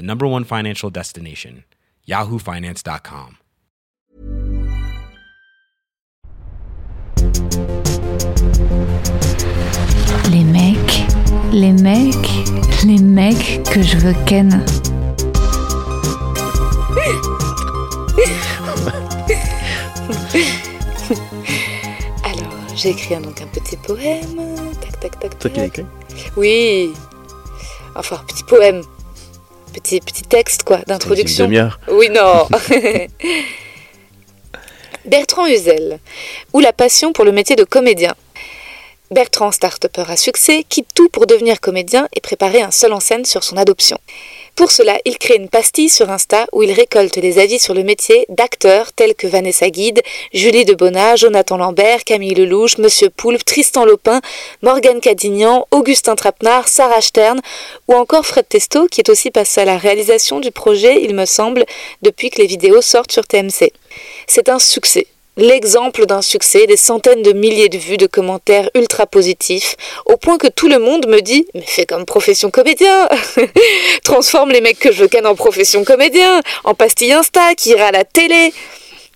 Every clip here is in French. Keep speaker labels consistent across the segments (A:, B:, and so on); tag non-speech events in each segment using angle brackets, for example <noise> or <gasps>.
A: the number one financial destination, yahoofinance.com.
B: Les mecs, les mecs, les mecs que je veux ken. Alors, j'ai écrit donc un petit poème. Tac, tac, tac.
C: Toi qui l'as
B: tac.
C: écrit?
B: Oui. Enfin, petit poème. Petit, petit texte, quoi, d'introduction. Oui, non. <laughs> Bertrand Huzel, ou la passion pour le métier de comédien. Bertrand, start à succès, quitte tout pour devenir comédien et préparer un seul en scène sur son adoption. Pour cela, il crée une pastille sur Insta où il récolte les avis sur le métier d'acteurs tels que Vanessa Guide, Julie Debona, Jonathan Lambert, Camille Lelouch, Monsieur Poulpe, Tristan Lopin, Morgane Cadignan, Augustin Trapenard, Sarah Stern ou encore Fred Testo qui est aussi passé à la réalisation du projet, il me semble, depuis que les vidéos sortent sur TMC. C'est un succès. L'exemple d'un succès, des centaines de milliers de vues, de commentaires ultra positifs, au point que tout le monde me dit Mais fais comme profession comédien <laughs> Transforme les mecs que je ken en profession comédien, en pastille Insta qui ira à la télé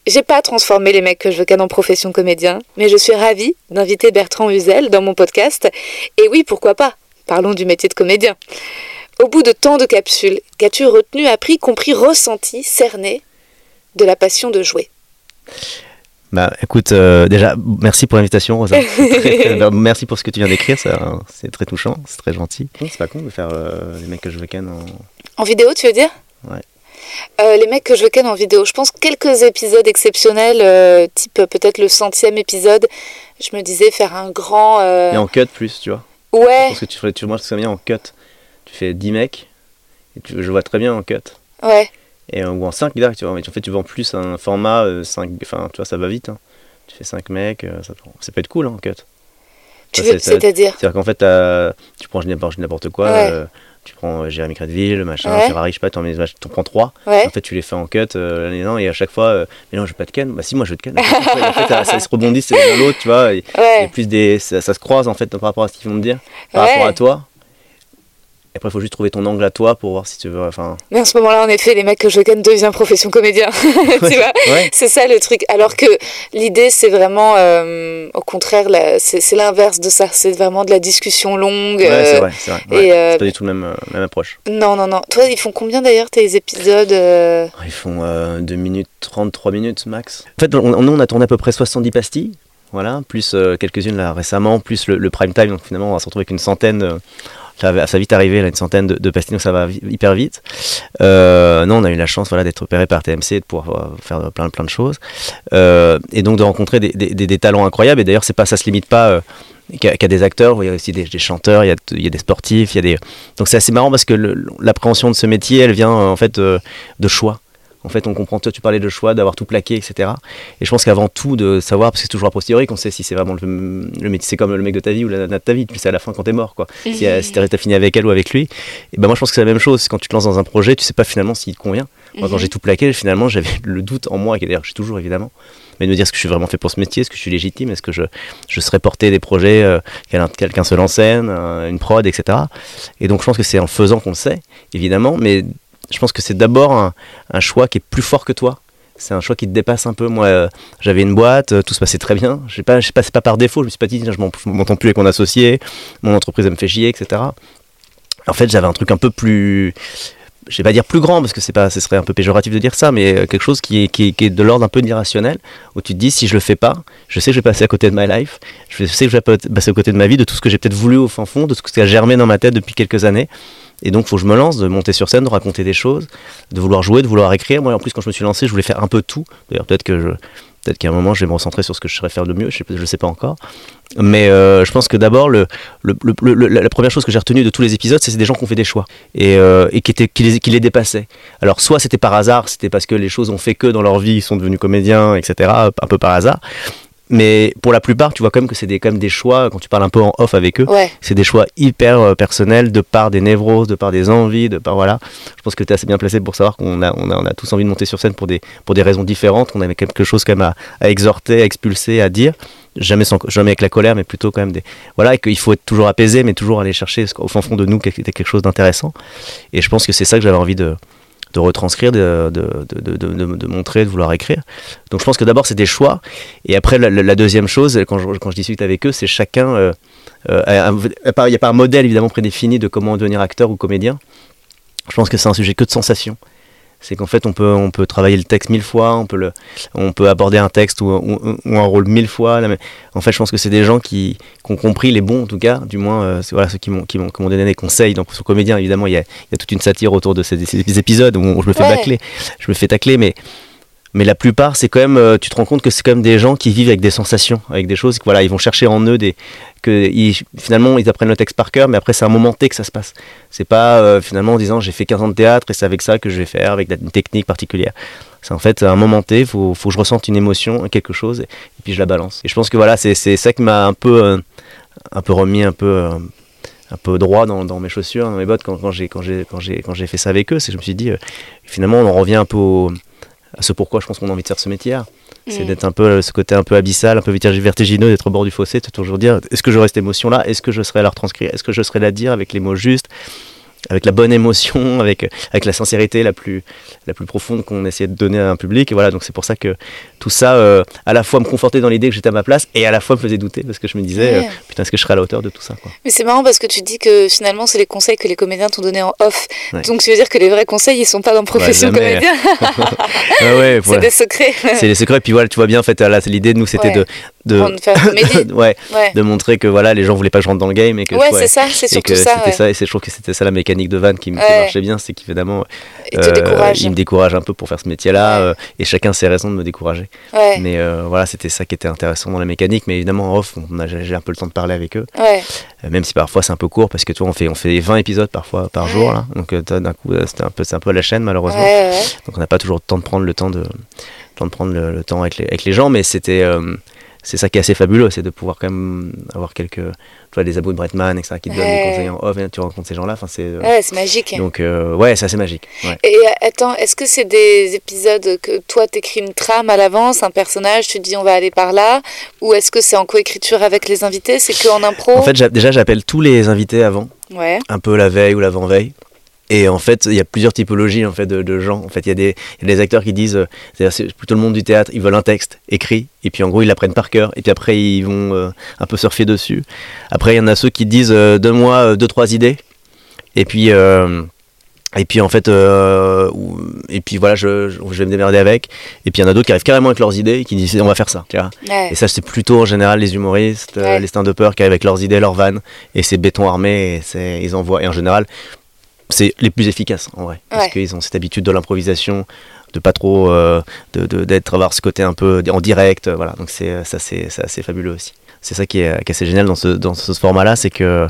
B: j'ai pas transformé les mecs que je veux ken en profession comédien, mais je suis ravie d'inviter Bertrand Huzel dans mon podcast. Et oui, pourquoi pas? Parlons du métier de comédien. Au bout de tant de capsules, qu'as-tu retenu, appris, compris, ressenti, cerné de la passion de jouer?
C: Bah écoute, euh, déjà, merci pour l'invitation, Rosa. <laughs> C'est très, très- bah, merci pour ce que tu viens d'écrire, ça, c'est très touchant, c'est très gentil. C'est pas con de faire euh, les mecs que je veux ken en.
B: En vidéo, tu veux dire?
C: Ouais.
B: Euh, les mecs que je veux ken en vidéo, je pense quelques épisodes exceptionnels, euh, type peut-être le centième épisode, je me disais faire un grand... euh,
C: Et en cut plus, tu vois.
B: Ouais,
C: Parce que tu ferais, tu, moi je bien en cut. Tu fais 10 mecs, et tu, je vois très bien en cut.
B: ouais.
C: Et, euh, ou en 5 direct, tu vois. Mais en fait, tu vends plus un format 5. Enfin, tu vois, ça va vite. hein. Tu fais 5 mecs, euh, ça, ça peut être cool hein, en cut.
B: Tu
C: Ça,
B: veux,
C: c'est- ça-
B: c'est-à-dire
C: C'est-à-dire qu'en fait, tu prends n'importe quoi.
B: Ouais.
C: euh, tu prends euh, Jérémy Crédville, machin,
B: Ouais.
C: Ferrari, je sais pas, t'en mets- t'en prends 3.
B: Ouais.
C: En fait, tu les fais en cut euh, l'année et à chaque fois, euh, mais non, je veux pas de Ken. Bah si, moi je veux de Ken. <laughs> En fait, ça, ça se rebondit c'est l'un l'autre, tu vois. et-
B: Ouais.
C: et plus des, ça, ça se croise en fait par rapport à ce qu'ils vont te dire, par rapport à toi. Et après, il faut juste trouver ton angle à toi pour voir si tu veux. Enfin,
B: Mais en ce moment-là, en effet, les mecs que je ken devient profession comédien. <laughs> tu vois
C: ouais.
B: C'est ça le truc. Alors que l'idée, c'est vraiment, euh, au contraire, la- c'est c'est l'inverse de ça. C'est vraiment de la discussion longue.
C: Ouais,
B: euh,
C: c'est vrai, c'est vrai. ouais.
B: euh,
C: C'est pas du tout le même, même approche.
B: Non, non, non. Toi, ils font combien d'ailleurs tes épisodes
C: Ils font euh, 2 minutes 30, 3 minutes max. En fait, on, on- nous, on a tourné à peu près 70 pastilles, voilà, plus euh, quelques-unes là récemment, plus le, le prime time. Donc finalement, on va se retrouver avec une centaine. euh, ça, va, ça vite arriver, là, une centaine de, de pastilles, donc ça va hyper vite. Euh, non, on a eu la chance voilà, d'être opéré par TMC, de pouvoir euh, faire plein, de choses. Euh, et donc de rencontrer des, talents incroyables. Et d'ailleurs, c'est pas, ça se limite pas. qu'à des acteurs, il y a aussi des, chanteurs, il y a, des sportifs. Donc c'est assez marrant parce que l'appréhension de ce métier, elle vient en fait de choix. En fait, on comprend, toi tu parlais de choix, d'avoir tout plaqué, etc. Et je pense qu'avant tout, de savoir, parce que c'est toujours a posteriori qu'on sait si c'est vraiment le, le métier, c'est comme le mec de ta vie ou la nana de ta vie, tu sais à la fin quand t'es mort, quoi. Si, euh, si t'as fini avec elle ou avec lui. Et ben moi je pense que c'est la même chose, quand tu te lances dans un projet, tu sais pas finalement s'il te convient. Moi quand
B: Mhm.
C: j'ai tout plaqué, finalement j'avais <laughs> le doute en moi, et d'ailleurs j'ai toujours évidemment, mais de me dire est-ce que je suis vraiment fait pour ce métier, est-ce que je suis légitime, est-ce que je, je serais porté des projets, euh, quel- quelqu'un seul en scène, euh, une prod, etc. Et donc je pense que c'est en faisant qu'on le sait, évidemment, mais je pense que c'est d'abord un, choix qui est plus fort que toi. C'est un choix qui te dépasse un peu. Moi, euh, j'avais une boîte, euh, tout se passait très bien. Je sais pas, pas, pas par défaut. Je me suis pas dit, je m'en- je m'entends plus avec mon associé, mon entreprise me fait chier, etc. En fait, j'avais un truc un peu plus je vais pas dire plus grand parce que pas, ce serait un peu péjoratif de dire ça, mais euh, quelque chose qui est, de l'ordre un peu d'irrationnel, où tu te dis si je le fais pas, je sais que je vais passer à côté de my life, je sais que je vais passer à côté de ma vie, de tout ce que j'ai peut-être voulu au fin fond, de tout ce qui a germé dans ma tête depuis quelques années. Et donc, il faut que je me lance, de monter sur scène, de raconter des choses, de vouloir jouer, de vouloir écrire. Moi, en plus, quand je me suis lancé, je voulais faire un peu tout. D'ailleurs, peut-être que je, peut-être qu'à un moment, je vais me recentrer sur ce que je saurais faire de mieux. Je ne sais pas encore. Mais euh, je pense que d'abord, la première chose que j'ai retenue de tous les épisodes, c'est des gens qui ont fait des choix et, euh, qui, les, qui les dépassaient. Alors, soit c'était par hasard, c'était parce que les choses ont fait que dans leur vie, ils sont devenus comédiens, etc., un peu par hasard. Mais pour la plupart, tu vois quand même que c'est des, quand même des choix, quand tu parles un peu en off avec eux,
B: Ouais.
C: c'est des choix hyper euh, personnels, de par des névroses, de par des envies, de par voilà. Je pense que tu es assez bien placé pour savoir qu'on a, on a, on a tous envie de monter sur scène pour des, pour des raisons différentes, qu'on avait quelque chose quand même à, à exhorter, à expulser, à dire. Jamais, sans, jamais avec la colère, mais plutôt quand même des. Voilà, et qu'il faut être toujours apaisé, mais toujours aller chercher au fin fond de nous quelque, quelque chose d'intéressant. Et je pense que c'est ça que j'avais envie de, de retranscrire, de, montrer, de vouloir écrire. Donc je pense que d'abord c'est des choix, et après la, deuxième chose, quand je, quand je discute avec eux, c'est chacun, euh, euh, il n'y a pas un modèle évidemment prédéfini de comment devenir acteur ou comédien. Je pense que c'est un sujet que de sensations. C'est qu'en fait on peut, on peut travailler le texte mille fois, on peut, le, on peut aborder un texte ou, ou, ou un rôle mille fois. En fait je pense que c'est des gens qui, qui, ont compris, les bons en tout cas, du moins euh, voilà, ceux qui m'ont donné des conseils. Donc sur comédien évidemment il y a, il y a toute une satire autour de ces, ces épisodes où je me fais
B: Ouais.
C: bâcler, je me fais tacler, mais mais la plupart, c'est quand même, euh, tu te rends compte que c'est quand même des gens qui vivent avec des sensations, avec des choses, voilà, ils vont chercher en eux des, que finalement ils apprennent le texte par cœur, mais après c'est un moment T que ça se passe. C'est pas euh, finalement en disant j'ai fait 15 ans de théâtre et c'est avec ça que je vais faire, avec une technique particulière. C'est en fait un moment T, faut, faut que je ressente une émotion, quelque chose, et, puis je la balance. Et je pense que voilà, c'est ça qui m'a un peu, euh, remis un peu. euh, droit dans, mes chaussures, dans mes bottes quand, j'ai fait ça avec eux, c'est que je me suis dit finalement on en revient un peu à ce pourquoi je pense qu'on a envie de faire ce métier. C'est
B: Mm.
C: d'être un peu ce côté un peu abyssal, un peu vertigineux, d'être au bord du fossé, de toujours dire est-ce que j'aurai cette émotion-là? Est-ce que je serai à la retranscrire? Est-ce que je serai la dire avec les mots justes avec la bonne émotion, <laughs> avec, avec la sincérité la plus, la plus profonde qu'on essayait de donner à un public? Et voilà, donc c'est pour ça que tout ça, euh, à la fois me confortait dans l'idée que j'étais à ma place et à la fois me faisait douter parce que je me disais,
B: Ouais.
C: euh, putain, est-ce que je serai à la hauteur de tout ça quoi.
B: Mais c'est marrant parce que tu dis que finalement, c'est les conseils que les comédiens t'ont donnés en off.
C: Ouais.
B: Donc, tu veux dire que les vrais conseils, ils sont pas dans la profession
C: jamais.
B: comédien. <laughs>
C: Ah <laughs>
B: c'est des secrets.
C: C'est les secrets. Puis voilà, tu vois bien, en fait, l'idée de nous, c'était de, de, <laughs> ouais, montrer que voilà, les gens voulaient pas que je rentre dans le game et que
B: ouais c'est ça, c'est
C: et
B: surtout ça.
C: c'était
B: ouais.
C: ça et c'est je trouve que c'était ça la mécanique de Van qui, me- marchait bien c'est qu'évidemment euh, il me décourage un peu pour faire ce métier là et chacun ses raisons de me décourager
B: Ouais,
C: mais euh, voilà c'était ça qui était intéressant dans la mécanique. Mais évidemment en off on a- j'ai un peu le temps de parler avec eux.
B: Ouais.
C: euh, même si parfois c'est un peu court parce que toi on fait on fait 20 épisodes parfois par
B: Ouais.
C: jour là. Donc euh, d'un coup c'était un peu c'est un peu à la chaîne malheureusement. Donc on n'a pas toujours le temps de prendre le temps de, prendre le, le temps avec les, avec les gens, mais c'était euh, c'est ça qui est assez fabuleux, c'est de pouvoir quand même avoir quelques, tu vois, des abos de Bretman, etc., qui te donnent
B: Ouais.
C: des conseils en off, et tu rencontres ces gens-là, enfin c'est, euh,
B: Ouais, c'est magique.
C: donc euh, ouais, c'est assez magique. Ouais.
B: Et euh, attends, est-ce que c'est des épisodes que toi t'écris une trame à l'avance, un personnage, tu te dis on va aller par là, ou est-ce que c'est en coécriture avec les invités, c'est que en impro?
C: En fait, déjà j'appelle tous les invités avant,
B: Ouais,
C: un peu la veille ou l'avant-veille. Et en fait, il y a plusieurs typologies en fait de, de gens. En fait, il y, a des- il y a des acteurs qui disent, euh, c'est plutôt le monde du théâtre, ils veulent un texte écrit, et puis en gros ils l'apprennent par cœur, et puis après ils vont euh, un peu surfer dessus. Après, il y en a ceux qui disent, euh, donne-moi deux trois idées, et puis et puis en fait, euh, et puis voilà, je, je, je vais me démerder avec. Et puis il y en a d'autres qui arrivent carrément avec leurs idées, et qui disent, on va faire ça. Tu vois.
B: ouais.
C: Et ça, c'est plutôt en général les humoristes,
B: Ouais.
C: les stand-uppers qui arrivent avec leurs idées, leurs vannes, et c'est béton armé, et ils envoient. Et en général, c'est les plus efficaces en vrai, parce qu'ils ont cette habitude de l'improvisation, de pas trop, euh, de, de- d'être avoir ce côté un peu en direct, euh, voilà. Donc c'est ça, c'est, c'est assez fabuleux aussi. C'est ça qui est, qui est assez génial dans ce, dans ce format-là, c'est que, euh,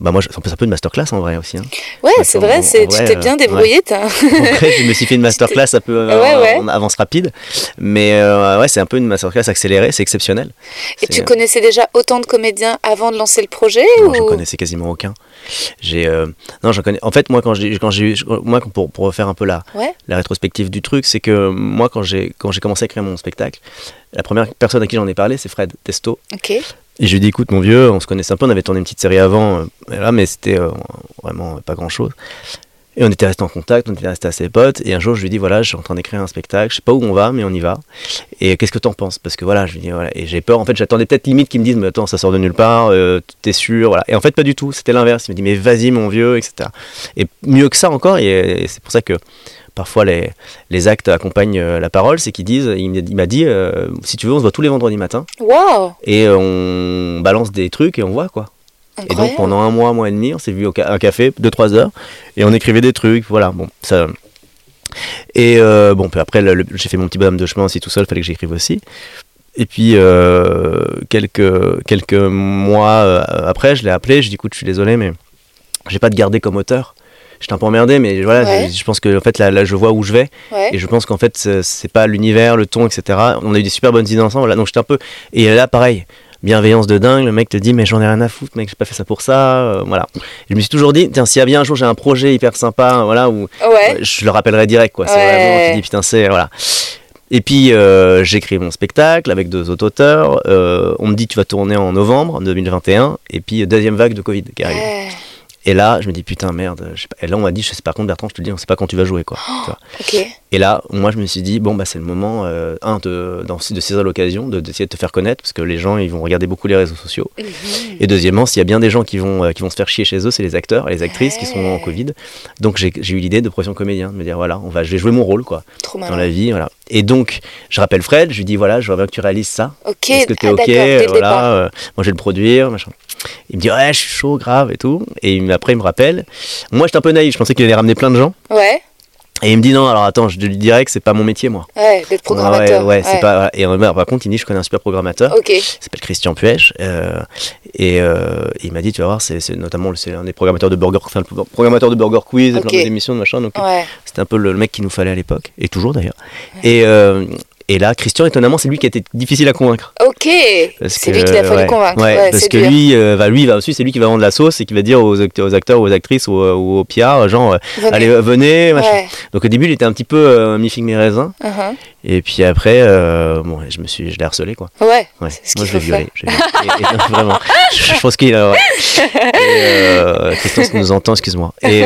C: bah moi, je- c'est un peu- c'est un peu une masterclass en vrai aussi. hein.
B: Ouais, c'est vrai, c'est, tu t'es
C: euh,
B: bien
C: ouais.
B: débrouillé. <laughs>
C: En vrai, je me suis fait une <laughs> masterclass un peu euh,
B: Ouais, ouais.
C: en avance rapide, mais euh, ouais, c'est un peu une masterclass accélérée, c'est exceptionnel.
B: Et tu connaissais déjà autant de comédiens avant de lancer le projet
C: Non,
B: ou...
C: j'en connaissais quasiment aucun. J'ai, euh, non, j'en connais. En fait, moi, quand j'ai, quand j'ai, je- moi, pour, pour refaire un peu la,
B: Ouais.
C: la rétrospective du truc, c'est que moi, quand j'ai, quand j'ai commencé à écrire mon spectacle, la première personne à qui j'en ai parlé, c'est Fred Testo.
B: Ok.
C: Et je lui ai dit, écoute, mon vieux, on se connaissait un peu, on avait tourné une petite série avant, euh, voilà, mais c'était euh, vraiment pas grand chose. Et on était resté en contact, on était resté assez potes. Et un jour, je lui dis voilà, je suis en train d'écrire un spectacle, je sais pas où on va, mais on y va. Et qu'est-ce que t'en penses? Parce que voilà, je lui dis voilà. Et j'ai peur, en fait, j'attendais peut-être limite qu'ils me disent mais attends, ça sort de nulle part, euh, t'es sûr voilà. Et en fait, pas du tout, c'était l'inverse. Il me dit mais vas-y, mon vieux, etc. Et mieux que ça encore, et c'est pour ça que parfois les, les actes accompagnent euh, la parole, c'est qu'ils disent il, m'a- il dit euh, si tu veux, on se voit tous les vendredis matins
B: Waouh
C: et on balance des trucs et on voit quoi. Et donc pendant un mois, un mois et demi, on s'est vu au ca- un café, 2-3 heures, et on écrivait des trucs, voilà, bon, ça... Et euh, bon, puis après, j'ai fait mon petit bonhomme de chemin aussi tout seul, fallait que j'écrive aussi. Et puis, euh, quelques, quelques mois après, je l'ai appelé, je lui ai dit, écoute, je suis désolé, mais j'ai pas de garder comme auteur. J'étais un peu emmerdé, mais voilà,
B: Ouais.
C: je- pense que en fait, là, là, je vois où je vais.
B: Ouais.
C: Et je pense qu'en fait, c'est- pas l'univers, le ton, etc. On a eu des super bonnes idées ensemble. Là, donc j'étais un peu. Et là, pareil, bienveillance de dingue. Le mec te dit, mais j'en ai rien à foutre, mec, j'ai pas fait ça pour ça. euh, voilà. Et je me suis toujours dit, tiens, s'il y a bien un jour j'ai un projet hyper sympa, voilà, où
B: Ouais.
C: euh, je le rappellerai direct, quoi. C'est vraiment, tu dis, putain, c'est. Voilà. Et puis, euh, j'écris mon spectacle avec deux autres auteurs. Euh, on me dit, tu vas tourner en novembre 2021. Et puis, deuxième vague de Covid qui arrive. Et là, je me dis, putain, merde. je sais pas. Et là, on m'a dit, je sais pas, par contre, Bertrand, je te le dis, on sait pas quand tu vas jouer, quoi. Tu vois. <gasps>
B: Ok.
C: Et là, moi, je me suis dit, bon, bah, c'est le moment, euh, un, de, de saisir l'occasion, de- d'essayer de te faire connaître, parce que les gens, ils vont regarder beaucoup les réseaux sociaux. Et deuxièmement, s'il y a bien des gens qui vont, euh, qui vont se faire chier chez eux, c'est les acteurs et les actrices qui sont en. Covid. Donc, j'ai, eu l'idée de profession comédien, de me dire, voilà, on va, je vais jouer mon rôle, quoi,
B: Trop
C: dans la vie, voilà. Et donc, je rappelle Fred, je lui dis, voilà, je voudrais bien que tu réalises ça.
B: Ok.
C: Est-ce que t'es
B: ah,
C: ok
B: d'accord, dès le
C: Voilà, euh, moi, je vais le produire, machin. Il me dit, ouais, je suis chaud, grave et tout. Et après, il me rappelle. Moi, j'étais un peu naïf, je pensais qu'il allait ramener plein de gens.
B: Ouais.
C: Et il me dit, non, alors attends, je lui dirais que c'est pas mon métier, moi.
B: Ouais. D'être programmateur.
C: Ouais, ouais, c'est pas. Et par contre, il me dit, je connais un super programmateur.
B: Ok.
C: Il s'appelle Christian Puech. euh, et euh, il m'a dit, tu vas voir, c'est notamment c'est un des programmateurs de Burger, enfin, le programmateur de Burger Quiz, et
B: Ok.
C: plein d'émissions, de machin. Donc
B: Ouais.
C: c'était un peu le, le mec qu'il nous fallait à l'époque, et toujours d'ailleurs. Et, euh, et là, Christian, étonnamment, c'est lui qui a été difficile à convaincre.
B: Ok. C'est lui qu'il a fallu
C: ouais,
B: convaincre.
C: ouais,
B: Ouais,
C: parce que
B: dur.
C: lui, euh, va, lui, va aussi, c'est lui qui va vendre la sauce et qui va dire aux, acteurs, aux acteurs, aux actrices ou, euh, ou aux PR, genre, euh,
B: Venez.
C: allez, euh, venez. Donc au début, il était un petit peu euh, mi figue mi raisin.
B: Mhm.
C: Et puis après, euh, bon, je me suis, je l'ai harcelé quoi.
B: Ouais.
C: Moi, je l'ai violé. vraiment. Je, je pense qu'il a. Christian, si nous entend, excuse-moi. Et,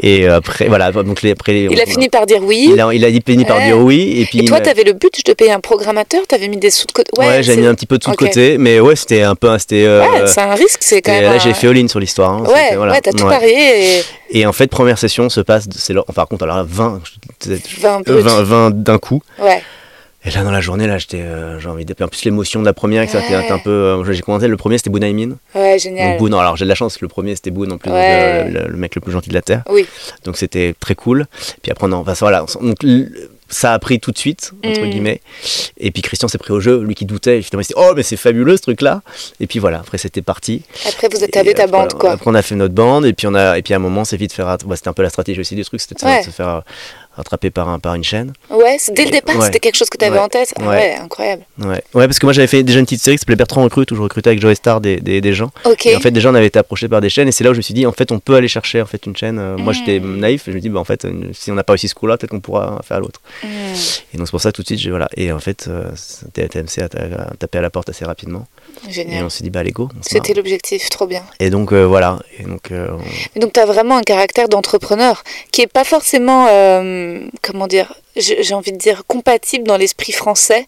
C: et après, voilà. Donc les- après,
B: Il a fini par dire oui.
C: Il a, il a fini par dire oui. Et puis.
B: Et toi,
C: il m'a-
B: t'avais le but de payer un programmateur, t'avais mis des sous de côté.
C: Ouais, j'ai
B: c'est-
C: mis un petit peu de sous de côté, mais ouais, c'était un peu, c'était. euh,
B: Ouais, c'est un risque, c'est quand
C: et
B: même.
C: là,
B: un-
C: j'ai fait all-in sur l'histoire. hein.
B: Ouais,
C: C'était- voilà.
B: ouais, t'as tout
C: Ouais.
B: parié et
C: Et en fait, première session se passe, c'est là- par contre, alors là, 20, je-
B: 20
C: euh,
B: brut.
C: 20, 20 d'un coup.
B: Ouais.
C: Et là, dans la journée, là, j'étais, euh, j'ai envie de. En plus, l'émotion de la première, que
B: Ouais.
C: était un peu. euh, j'ai commenté, le premier, c'était Bounaimin.
B: Ouais,
C: Donc,
B: génial.
C: Boone, alors j'ai de la chance, le premier, c'était Boone en plus, donc,
B: Ouais.
C: le, le mec le plus gentil de la Terre.
B: Oui.
C: Donc, c'était très cool. Puis après, non, enfin, voilà. Donc, ça a pris tout de suite, entre
B: Mm.
C: guillemets. Et puis, Christian s'est pris au jeu, lui qui doutait. Finalement, il s'est dit, oh, mais c'est fabuleux ce truc-là. Et puis voilà, après, c'était parti.
B: Après, vous
C: Et
B: établez ta bande,
C: voilà,
B: quoi.
C: Après, on a fait notre bande, et puis, on a, et puis à un moment, c'est vite fait. rat- bah, c'était un peu la stratégie aussi du truc, c'était de se- faire rattraper par, un, par une chaîne.
B: Ouais, dès le départ,
C: Ouais.
B: c'était quelque chose que t'avais
C: Ouais.
B: en tête. Ah
C: Ouais.
B: ouais, incroyable.
C: Ouais. parce que moi, j'avais fait déjà une petite série qui s'appelait Bertrand Recrute, où je recrutais avec Joe Star des, des, des gens.
B: Ok.
C: Et en fait, déjà, on avait été approché par des chaînes, et c'est là où je me suis dit, en fait, on peut aller chercher en fait une chaîne. Euh, Moi, j'étais
B: Mm.
C: naïf, et je me dis, bah, en fait, si on n'a pas réussi ce coup-là, peut-être qu'on pourra faire l'autre.
B: Hmm.
C: Et donc, c'est pour ça, tout de suite, j'ai voilà. Et en fait, euh, TMC a, a tapé à la porte assez rapidement, et
B: Génial.
C: on s'est dit, bah, allez, go.
B: C'était l'objectif, trop bien.
C: Et donc, euh, voilà. Et donc, euh, on-
B: Donc, tu as vraiment un caractère d'entrepreneur qui est pas forcément, comment dire, j'ai envie de dire, compatible dans l'esprit français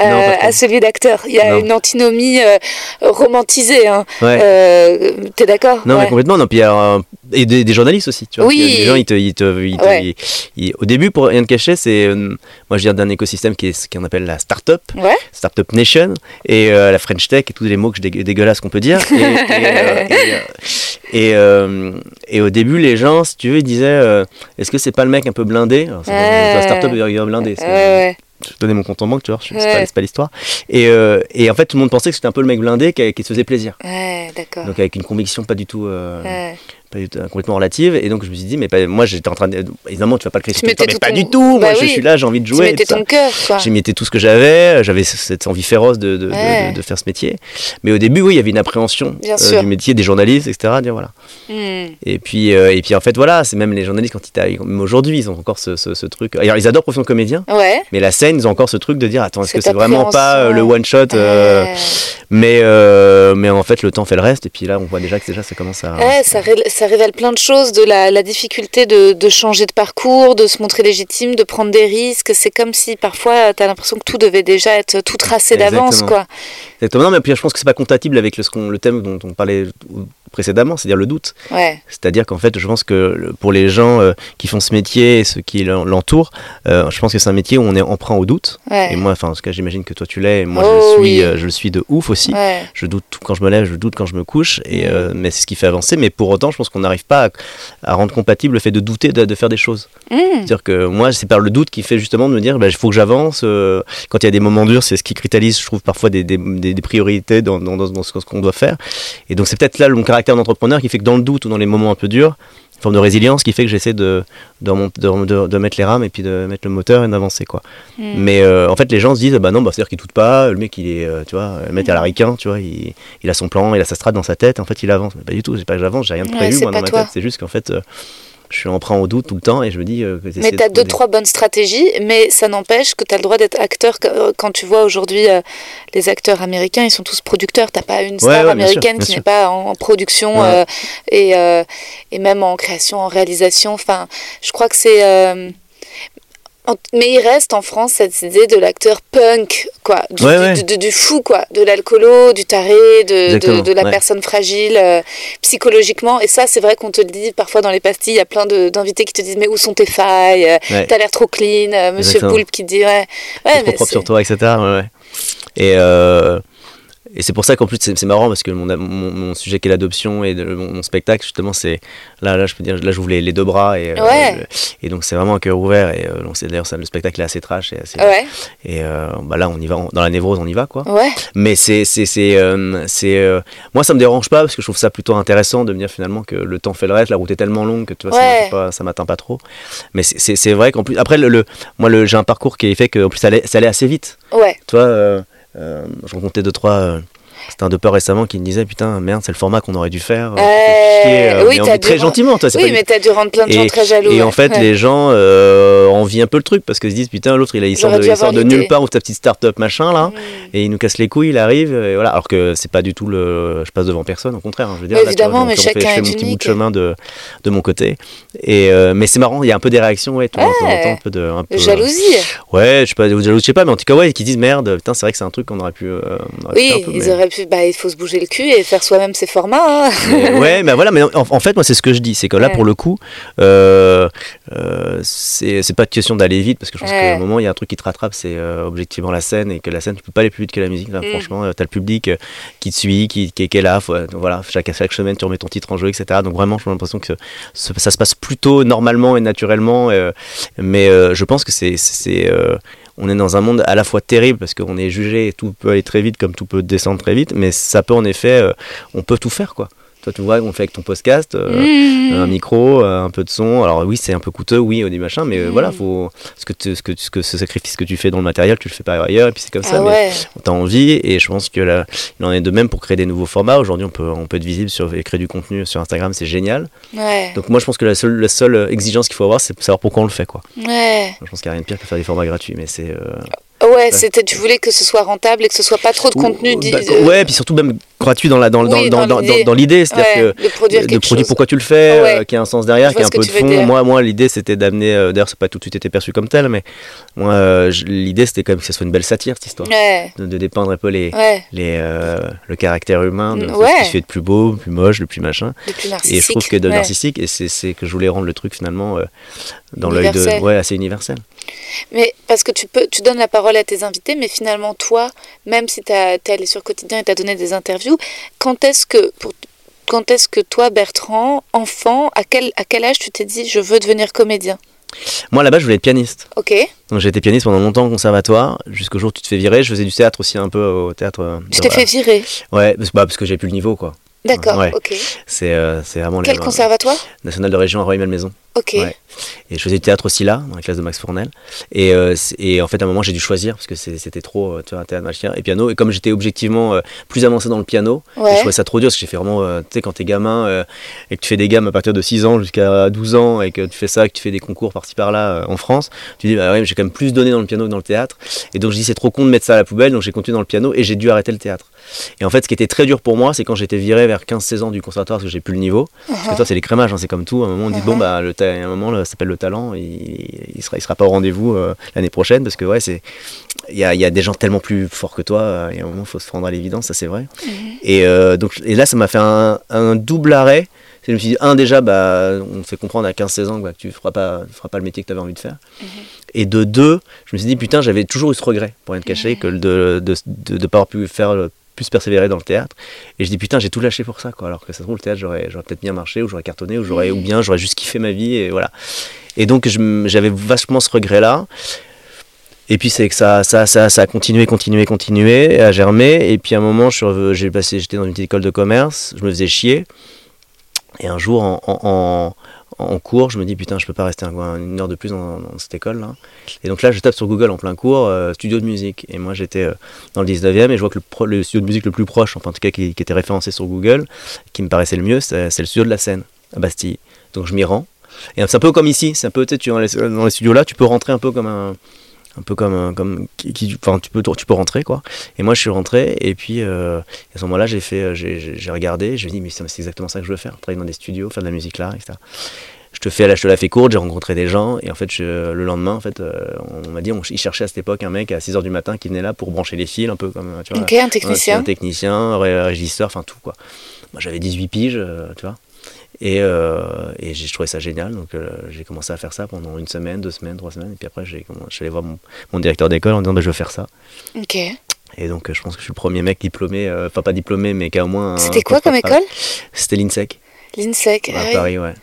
B: euh,
C: Non,
B: à celui d'acteur. Il y a
C: Non.
B: une antinomie euh, romantisée. Hein.
C: ouais.
B: Euh, T'es d'accord?
C: Non, mais complètement. Non, puis, alors, euh, et des, des journalistes aussi, tu vois.
B: Oui.
C: Il y a Des gens, ils te, ils te- ils te-
B: Ouais.
C: ils- ils- au début, pour rien de cacher, c'est, moi, je viens d'un écosystème qui est ce qu'on appelle la start-up. Startup Nation et la French Tech et tous les mots que je dégue- dégueulasses qu'on peut dire. Et, et, <laughs> et, et, et au début, les gens, si tu veux, ils disaient Est-ce que c'est pas le mec un peu blindé? Alors, La startup est blindé. Je donnais mon compte en banque, tu vois, je- c'est pas, pas l'histoire. Et, euh, et en fait, tout le monde pensait que c'était un peu le mec blindé qui, qui se faisait plaisir.
B: D'accord.
C: Donc avec une conviction pas du tout, euh, pas du tout- complètement relative. Et donc je me suis dit, mais pas- moi j'étais en train de. Évidemment, tu vas pas le
B: Tu mettais
C: mais
B: tout
C: pas
B: ton-
C: du tout.
B: Bah
C: moi je suis là, j'ai envie de
B: Tu
C: jouer.
B: mettais
C: tout ça.
B: ton cœur.
C: J'ai mis tout ce que j'avais, j'avais cette envie féroce de, de, de-
B: Ouais.
C: de- de faire ce métier. Mais au début, oui, il y avait une appréhension euh, du métier, des journalistes, etc. Dire, voilà.
B: Hmm.
C: Et puis, euh, et puis en fait, voilà, c'est même les journalistes, quand ils même aujourd'hui, ils ont encore ce, ce- ce truc. Alors, ils adorent Profession de comédien,
B: Ouais.
C: mais la scène, ils ont encore ce truc de dire Attends, est-ce que c'est vraiment pas euh, le one-shot euh, mais, mais en fait, le temps fait le reste. Et puis là, on voit déjà que déjà, ça commence à.
B: Ouais, ça, ré- ça révèle plein de choses, de la, la difficulté de, de changer de parcours, de se montrer légitime, de prendre des risques. C'est comme si parfois tu as l'impression que tout devait déjà être tout tracé d'avance. Quoi.
C: Exactement. Non, mais puis je pense que c'est pas compatible avec le, ce le thème dont on parlait précédemment, c'est-à-dire le doute.
B: Ouais.
C: C'est-à-dire qu'en fait, je pense que le- pour les gens euh, qui font ce métier et ceux qui l'en- l'entourent, euh, je pense que c'est un métier où on est emprunt au doute.
B: Ouais.
C: Et moi, enfin, en tout cas, j'imagine que toi tu l'es, et moi
B: Oh,
C: je, le suis,
B: oui.
C: euh, je le suis de ouf aussi.
B: Ouais.
C: Je doute quand je me lève, je doute quand je me couche, et, euh, mais c'est ce qui fait avancer. Mais pour autant, je pense qu'on n'arrive pas à, à rendre compatible le fait de douter de, de faire des choses.
B: Hmm.
C: C'est-à-dire que moi, c'est par le doute qui fait justement de me dire, bah, il faut que j'avance. euh, quand il y a des moments durs, c'est ce qui cristallise, je trouve, parfois des, des- des- des priorités dans, dans- dans- dans ce qu'on doit faire. Et donc, c'est peut-être là mon caractère d'entrepreneur qui fait que dans le doute ou dans les moments un peu durs, une forme de résilience qui fait que j'essaie de, de, de- de- de mettre les rames et puis de mettre le moteur et d'avancer. quoi.
B: Hmm.
C: Mais euh, en fait, les gens se disent, bah non, bah, c'est-à-dire qu'il doute pas, le mec, il est, euh, tu vois, le mec à la ricain, tu vois, il, il a son plan, il a sa strate dans sa tête, en fait, il avance. Mais pas du tout, c'est pas que j'avance, j'ai rien de prévu,
B: c'est
C: moi, dans ma
B: toi.
C: tête. C'est juste qu'en fait, euh, je suis emprunt au doute tout le temps et je me dis euh,
B: Mais tu as deux, trois bonnes stratégies, mais ça n'empêche que tu as le droit d'être acteur. euh, Quand tu vois aujourd'hui euh, les acteurs américains, ils sont tous producteurs. Tu pas une star
C: Ouais, ouais, bien sûr,
B: américaine qui n'est pas en, en production
C: Ouais.
B: euh, et, et même en création, en réalisation. Enfin, je crois que c'est. Mais il reste en France cette idée de l'acteur punk, quoi, du,
C: Ouais,
B: du-
C: ouais.
B: du- du- du fou, quoi, de l'alcoolo, du taré, de, de, la
C: ouais.
B: personne fragile euh, psychologiquement. Et ça, c'est vrai qu'on te le dit parfois dans les pastilles. Il y a plein d'invités qui te disent mais où sont tes failles? Euh. T'as l'air trop clean. Euh, Monsieur. Poulpe qui dit ouais, ouais,
C: trop
B: mais
C: propre
B: c'est-
C: sur toi, etc. Et, euh, et c'est pour ça qu'en plus c'est marrant parce que mon, mon, mon sujet qui est l'adoption et de- mon, mon spectacle justement c'est là là je peux dire là j'ouvre les, les deux bras et, euh,
B: Ouais.
C: et donc c'est vraiment un cœur ouvert et euh, donc c'est d'ailleurs le spectacle est assez trash et assez
B: ouais,
C: et euh, bah là on y va on- dans la névrose on y va quoi
B: ouais,
C: mais c'est c'est c'est euh, moi ça me dérange pas parce que je trouve ça plutôt intéressant de me dire finalement que le temps fait le reste la route est tellement longue que tu vois ça
B: Ouais.
C: m'atteint pas- ça m'atteint pas trop mais c'est- vrai qu'en plus après le, le- moi le, j'ai un parcours qui fait que en plus ça allait, ça allait assez vite
B: ouais.
C: tu vois, je rencontrais deux, trois. C'était un deux récemment qui me disait Putain, merde, c'est le format qu'on aurait dû faire. euh,
B: Euh,
C: euh,
B: oui,
C: mais dit très gentiment, toi.
B: Oui,
C: pas
B: mais t'as dû rendre plein de gens
C: Et-
B: très jaloux.
C: Et
B: ouais.
C: en fait,
B: Ouais.
C: les gens euh, envient un peu le truc parce qu'ils se disent Putain, l'autre, il, sort de, il sort de nulle part ou ta petite start-up machin là.
B: Mm.
C: Et il nous casse les couilles, il arrive. Et voilà. Alors que c'est pas du tout le. Je passe devant personne, au contraire. hein, je veux dire, là, vois,
B: évidemment, mais
C: on fait-
B: chacun
C: je fais
B: est
C: mon petit bout de chemin de, de mon côté. Et, euh, mais c'est marrant, il y a un peu des réactions, ouais, tout de un peu de.
B: De jalousie.
C: Ouais, je sais pas, de jalousie, je sais pas, mais en tout cas, ouais, qui disent merde, putain, c'est vrai que c'est un truc qu'on aurait pu.
B: Oui, ils
C: mais-
B: auraient pu. Bah, il faut se bouger le cul et faire soi-même ses formats. hein.
C: Mais ouais, <laughs> mais voilà, mais en, en fait, moi, c'est ce que je dis, c'est que là,
B: Ouais.
C: pour le coup, euh, euh, c'est pas de question d'aller vite, parce que je pense
B: Ouais.
C: qu'à un moment, il y a un truc qui te rattrape, c'est euh, objectivement la scène, et que la scène, tu peux pas aller plus vite que la musique. Là,
B: Mm.
C: Franchement, euh, t'as le public euh, qui te suit, qui, qui, qui est là, faut- voilà, chaque, chaque semaine, tu remets ton titre en jeu, etc. Donc vraiment, j'ai l'impression que ça se passe plutôt normalement et naturellement, mais je pense que c'est. On est dans un monde à la fois terrible parce qu'on est jugé et tout peut aller très vite comme tout peut descendre très vite, mais ça peut en effet, euh, on peut tout faire quoi. Toi, tu vois, on fait avec ton podcast, euh,
B: Mmh.
C: un micro, euh, un peu de son. Alors oui, c'est un peu coûteux, oui, au début machin, mais euh, voilà, faut ce que, tu- ce que ce que ce sacrifice que tu fais dans le matériel, tu le fais pas ailleurs, et puis c'est comme ça.
B: Ah
C: Mais
B: ouais.
C: t'as envie, et je pense que là, il en est de même pour créer des nouveaux formats. Aujourd'hui, on peut on peut être visible sur et créer du contenu sur Instagram, c'est génial.
B: Ouais.
C: Donc moi, je pense que la seule la seule exigence qu'il faut avoir, c'est savoir pourquoi on le fait, quoi.
B: Ouais.
C: Je pense qu'il n'y a rien de pire que faire des formats gratuits, mais c'est
B: Ouais, c'était. Tu voulais que ce soit rentable et que ce soit pas trop de contenu.
C: Ou- bah, ouais, puis surtout même gratuit dans la dans,
B: Oui,
C: dans,
B: dans
C: dans,
B: l'idée.
C: c'est-à-dire
B: ouais,
C: que
B: de produire
C: de pourquoi tu le fais,
B: Ouais.
C: euh, qu'il y a un sens derrière, qu'il y a un peu de fond. Moi, moi l'idée c'était d'amener, euh, d'ailleurs, c'est pas tout de suite été perçu comme tel, mais moi, euh, l'idée c'était quand même que ce soit une belle satire cette histoire,
B: Ouais.
C: de, de dépeindre un peu les, les, euh, le caractère humain, de, ce qui se fait de plus beau, de plus moche, de plus machin.
B: De plus
C: Et je trouve que de narcissique, et c'est c'est que je voulais rendre le truc finalement dans l'œil de, ouais, assez universel.
B: Mais parce que tu peux, tu donnes la parole à tes invités, mais finalement toi, même si tu es allé sur quotidien et tu as donné des interviews, quand est-ce que pour quand est-ce que toi, Bertrand, enfant, à quel, à quel âge tu t'es dit je veux devenir comédien?
C: Moi là-bas, je voulais être pianiste.
B: Ok.
C: Donc j'ai été pianiste pendant longtemps au conservatoire, jusqu'au jour où tu te fais virer. Je faisais du théâtre aussi un peu au théâtre. euh,
B: Tu
C: de-
B: t'es fait virer.
C: Ouais, parce, bah, parce que j'ai plus le niveau quoi.
B: D'accord.
C: Ouais.
B: Ok.
C: C'est euh, c'est vraiment
B: Quel conservatoire?
C: National de région à Rueil-Malmaison.
B: Ok.
C: Ouais. Et je faisais du théâtre aussi là, dans la classe de Max Fournel. Et, euh, et en fait, à un moment, j'ai dû choisir parce que c'était trop, euh, tu vois, théâtre, machin, et piano. Et comme j'étais objectivement euh, plus avancé dans le piano,
B: Ouais.
C: je trouvais ça trop dur parce que j'ai fait vraiment, euh, tu sais, quand t'es gamin et que tu fais des gammes à partir de 6 ans jusqu'à 12 ans et que tu fais ça, que tu fais des concours par-ci par-là en France, tu dis, bah ouais, mais j'ai quand même plus donné dans le piano que dans le théâtre. Et donc, je dis, c'est trop con de mettre ça à la poubelle, donc j'ai continué dans le piano et j'ai dû arrêter le théâtre. Et en fait, ce qui était très dur pour moi, c'est quand j'étais viré vers 15-16 ans du conservatoire parce que j'ai plus le niveau. Parce que toi, c'est les crémages, hein, c'est comme tout. À un moment, on dit,
B: Uh-huh.
C: bon, bah, le à un moment, là, ça s'appelle le talent, il, il sera, il sera pas au rendez-vous euh, l'année prochaine parce que, ouais, c'est. Il y a, il y a des gens tellement plus forts que toi, euh, et à un moment, il faut se rendre à l'évidence, ça c'est vrai. Et, euh, donc, et là, ça m'a fait un, un double arrêt. Je me suis dit, un, déjà, bah, on te fait comprendre à 15-16 ans bah, que tu feras pas, feras pas le métier que tu avais envie de faire. Et de deux, je me suis dit, putain, j'avais toujours eu ce regret, pour rien te cacher, que de ne de, de, de pas avoir pu faire le- plus persévérer dans le théâtre. Et je dis, putain, j'ai tout lâché pour ça, quoi. Alors que ça se trouve, le théâtre, j'aurais j'aurais peut-être bien marché, ou j'aurais cartonné, ou, j'aurais, ou bien j'aurais juste kiffé ma vie, et voilà. Et donc, j'avais vachement ce regret-là. Et puis c'est que ça, ça, ça, ça a continué, continué, continué, à germer. Et puis à un moment, j'ai passé, j'étais dans une petite école de commerce, je me faisais chier. Et un jour, en, en- cours, je me dis putain, je peux pas rester un- une heure de plus dans, cette école là. Et donc là, je tape sur Google en plein cours, euh, studio de musique. Et moi, j'étais euh, dans le 19e et je vois que le, studio de musique le plus proche, enfin en tout cas qui, était référencé sur Google, qui me paraissait le mieux, c'est le studio de la Seine, à Bastille. Donc je m'y rends. Et c'est un peu comme ici, c'est un peu, tu sais, dans les studios là, tu peux rentrer un peu comme un, un peu comme, un- comme qui, qui- enfin, tu peux, tu peux rentrer quoi. Et moi, je suis rentré et puis euh, à ce moment-là, j'ai fait, euh, j'ai- regardé, je me dis mais c'est exactement ça que je veux faire, travailler dans des studios, faire de la musique là, etc. Je te fais, je te la fais courte, j'ai rencontré des gens et en fait je- le lendemain en fait euh, on m'a dit on, ils cherchaient à cette époque un mec à 6h du matin qui venait là pour brancher les fils un peu comme tu vois
B: Ok, un technicien.
C: technicien, un ré- régisseur, enfin tout quoi. Moi j'avais 18 piges, euh, tu vois. Et, euh, et j'ai je trouvais ça génial, donc euh, j'ai commencé à faire ça pendant une semaine, deux semaines, trois semaines, et puis après je suis allé voir mon, mon directeur d'école en disant bah, je veux faire ça.
B: Ok.
C: Et donc euh, je pense que je suis le premier mec diplômé, euh, enfin pas diplômé, mais qui a au moins.
B: C'était quoi comme école?
C: C'était l'INSEC,
B: L'INSEC.
C: à
B: ah oui.
C: Paris, ouais.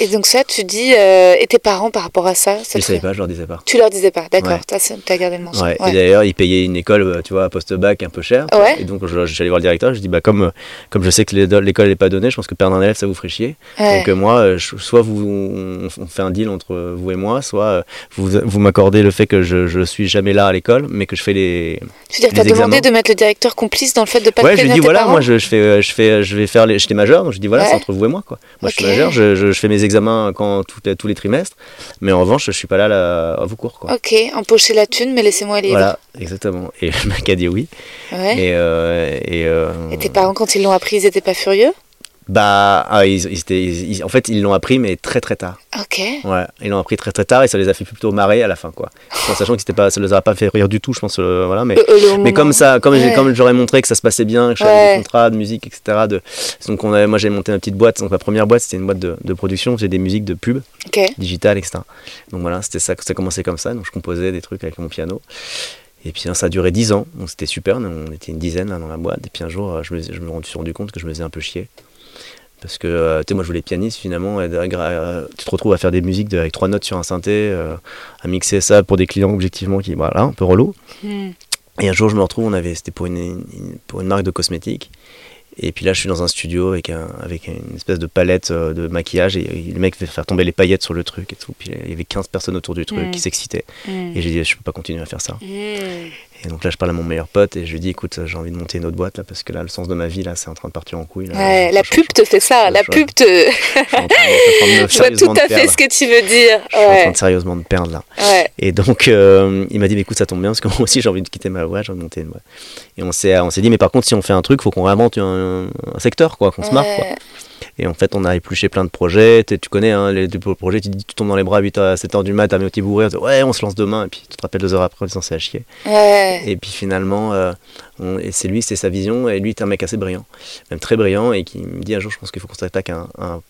B: Et donc ça, tu dis, euh, et tes parents par rapport à ça
C: Je ne savais pas, je leur disais pas.
B: Tu leur disais pas, d'accord,
C: Ouais.
B: t'as as gardé le mensonge.
C: Ouais,
B: Ouais.
C: Et d'ailleurs, ils payaient une école, euh, tu vois, post-bac un peu cher. tu. Et donc, je, suis allé voir le directeur. Je dis, bah, comme, comme je sais que l'école n'est pas donnée, je pense que perdre un élève, ça vous ferait chier. Donc, euh, moi, je- soit vous, on, on fait un deal entre vous et moi, soit vous, vous m'accordez le fait que je, je suis jamais là à l'école, mais que je fais les.
B: Je veux dire, t'as
C: les
B: demandé de mettre le directeur complice dans le fait de pas
C: ouais, je lui dis, voilà, moi, je, je fais, je fais, je vais faire les. J'étais majeur, donc je dis, voilà, c'est entre vous et moi, quoi. Moi, je suis majeur, je, je- je fais mes examens quand, tous les- tous les trimestres, mais en revanche, je suis pas là, là à vos cours, quoi.
B: Ok, empocher la thune, mais laissez-moi libre.
C: Voilà, exactement. Et le mec a dit oui.
B: Ouais.
C: Et, euh, et, euh,
B: Et tes parents, quand ils l'ont appris, ils étaient pas furieux?
C: Bah, ah, ils, ils étaient- ils- en fait, ils l'ont appris, mais très très tard.
B: Ok.
C: Ouais, ils l'ont appris très très tard et ça les a fait plutôt marrer à la fin, quoi. En sachant que c'était pas, ça les a pas fait rire du tout, je pense. euh, voilà, mais.
B: Le moment-
C: Mais comme ça, comme j'ai-
B: Ouais.
C: comme j'aurais montré que ça se passait bien, que j'avais
B: Ouais.
C: des contrats de musique, etc. De, donc on avait, moi j'ai monté ma petite boîte. Donc ma première boîte c'était une boîte de, de production, j'ai des musiques de pub,
B: Ok.
C: digitales, etc. Donc voilà, c'était ça, ça commençait comme ça. Donc je composais des trucs avec mon piano. Et puis hein, ça a duré 10 ans, donc c'était super, on était une dizaine là, dans la boîte. Et puis un jour, euh, je me, je me suis rendu compte que je me faisais un peu chier. Parce que, euh, tu sais, moi je voulais pianiste finalement, et euh, tu te retrouves à faire des musiques avec trois notes sur un synthé, euh, à mixer ça pour des clients objectivement qui, voilà, un peu relou.
B: Hmm.
C: Et un jour, je me retrouve, on avait, c'était pour une, une- pour une marque de cosmétiques. Et puis là, je suis dans un studio avec, un, avec une espèce de palette de maquillage et, et le mec fait faire tomber les paillettes sur le truc et tout. Puis il y avait 15 personnes autour du truc
B: Mm.
C: qui s'excitaient.
B: Hmm.
C: Et j'ai dit, je peux pas continuer à faire ça.
B: Hmm.
C: Et donc là, je parle à mon meilleur pote et je lui dis, écoute, j'ai envie de monter une autre boîte là parce que là, le sens de ma vie là, c'est en train de partir en couille. Là.
B: Ouais, la pub te fait ça, la pub te... <laughs>
C: je
B: vois tout à fait ce que tu veux dire.
C: Je suis en train de sérieusement de perdre là.
B: ouais.
C: Et donc, euh, il m'a dit, mais écoute, ça tombe bien, parce que moi aussi, j'ai envie de quitter ma voie, j'ai envie de monter une voie. Et on s'est, on s'est dit, mais par contre, si on fait un truc, faut qu'on réinvente un, un secteur, quoi, qu'on se marre, quoi. Et en fait, on a épluché plein de projets. Tu connais hein, les, les projets, tu, dis, tu tombes dans les bras à 8 à 7 heures du mat, à petit bourré, on dit, ouais, on se lance demain, et puis tu te rappelles deux heures après, en disant, c'est à chier.
B: Ouais.
C: Et puis finalement, euh, on- et c'est lui, c'est sa vision, et lui, est un mec assez brillant, même très brillant, et qui me dit un jour, je pense qu'il faut qu'on s'attaque à un,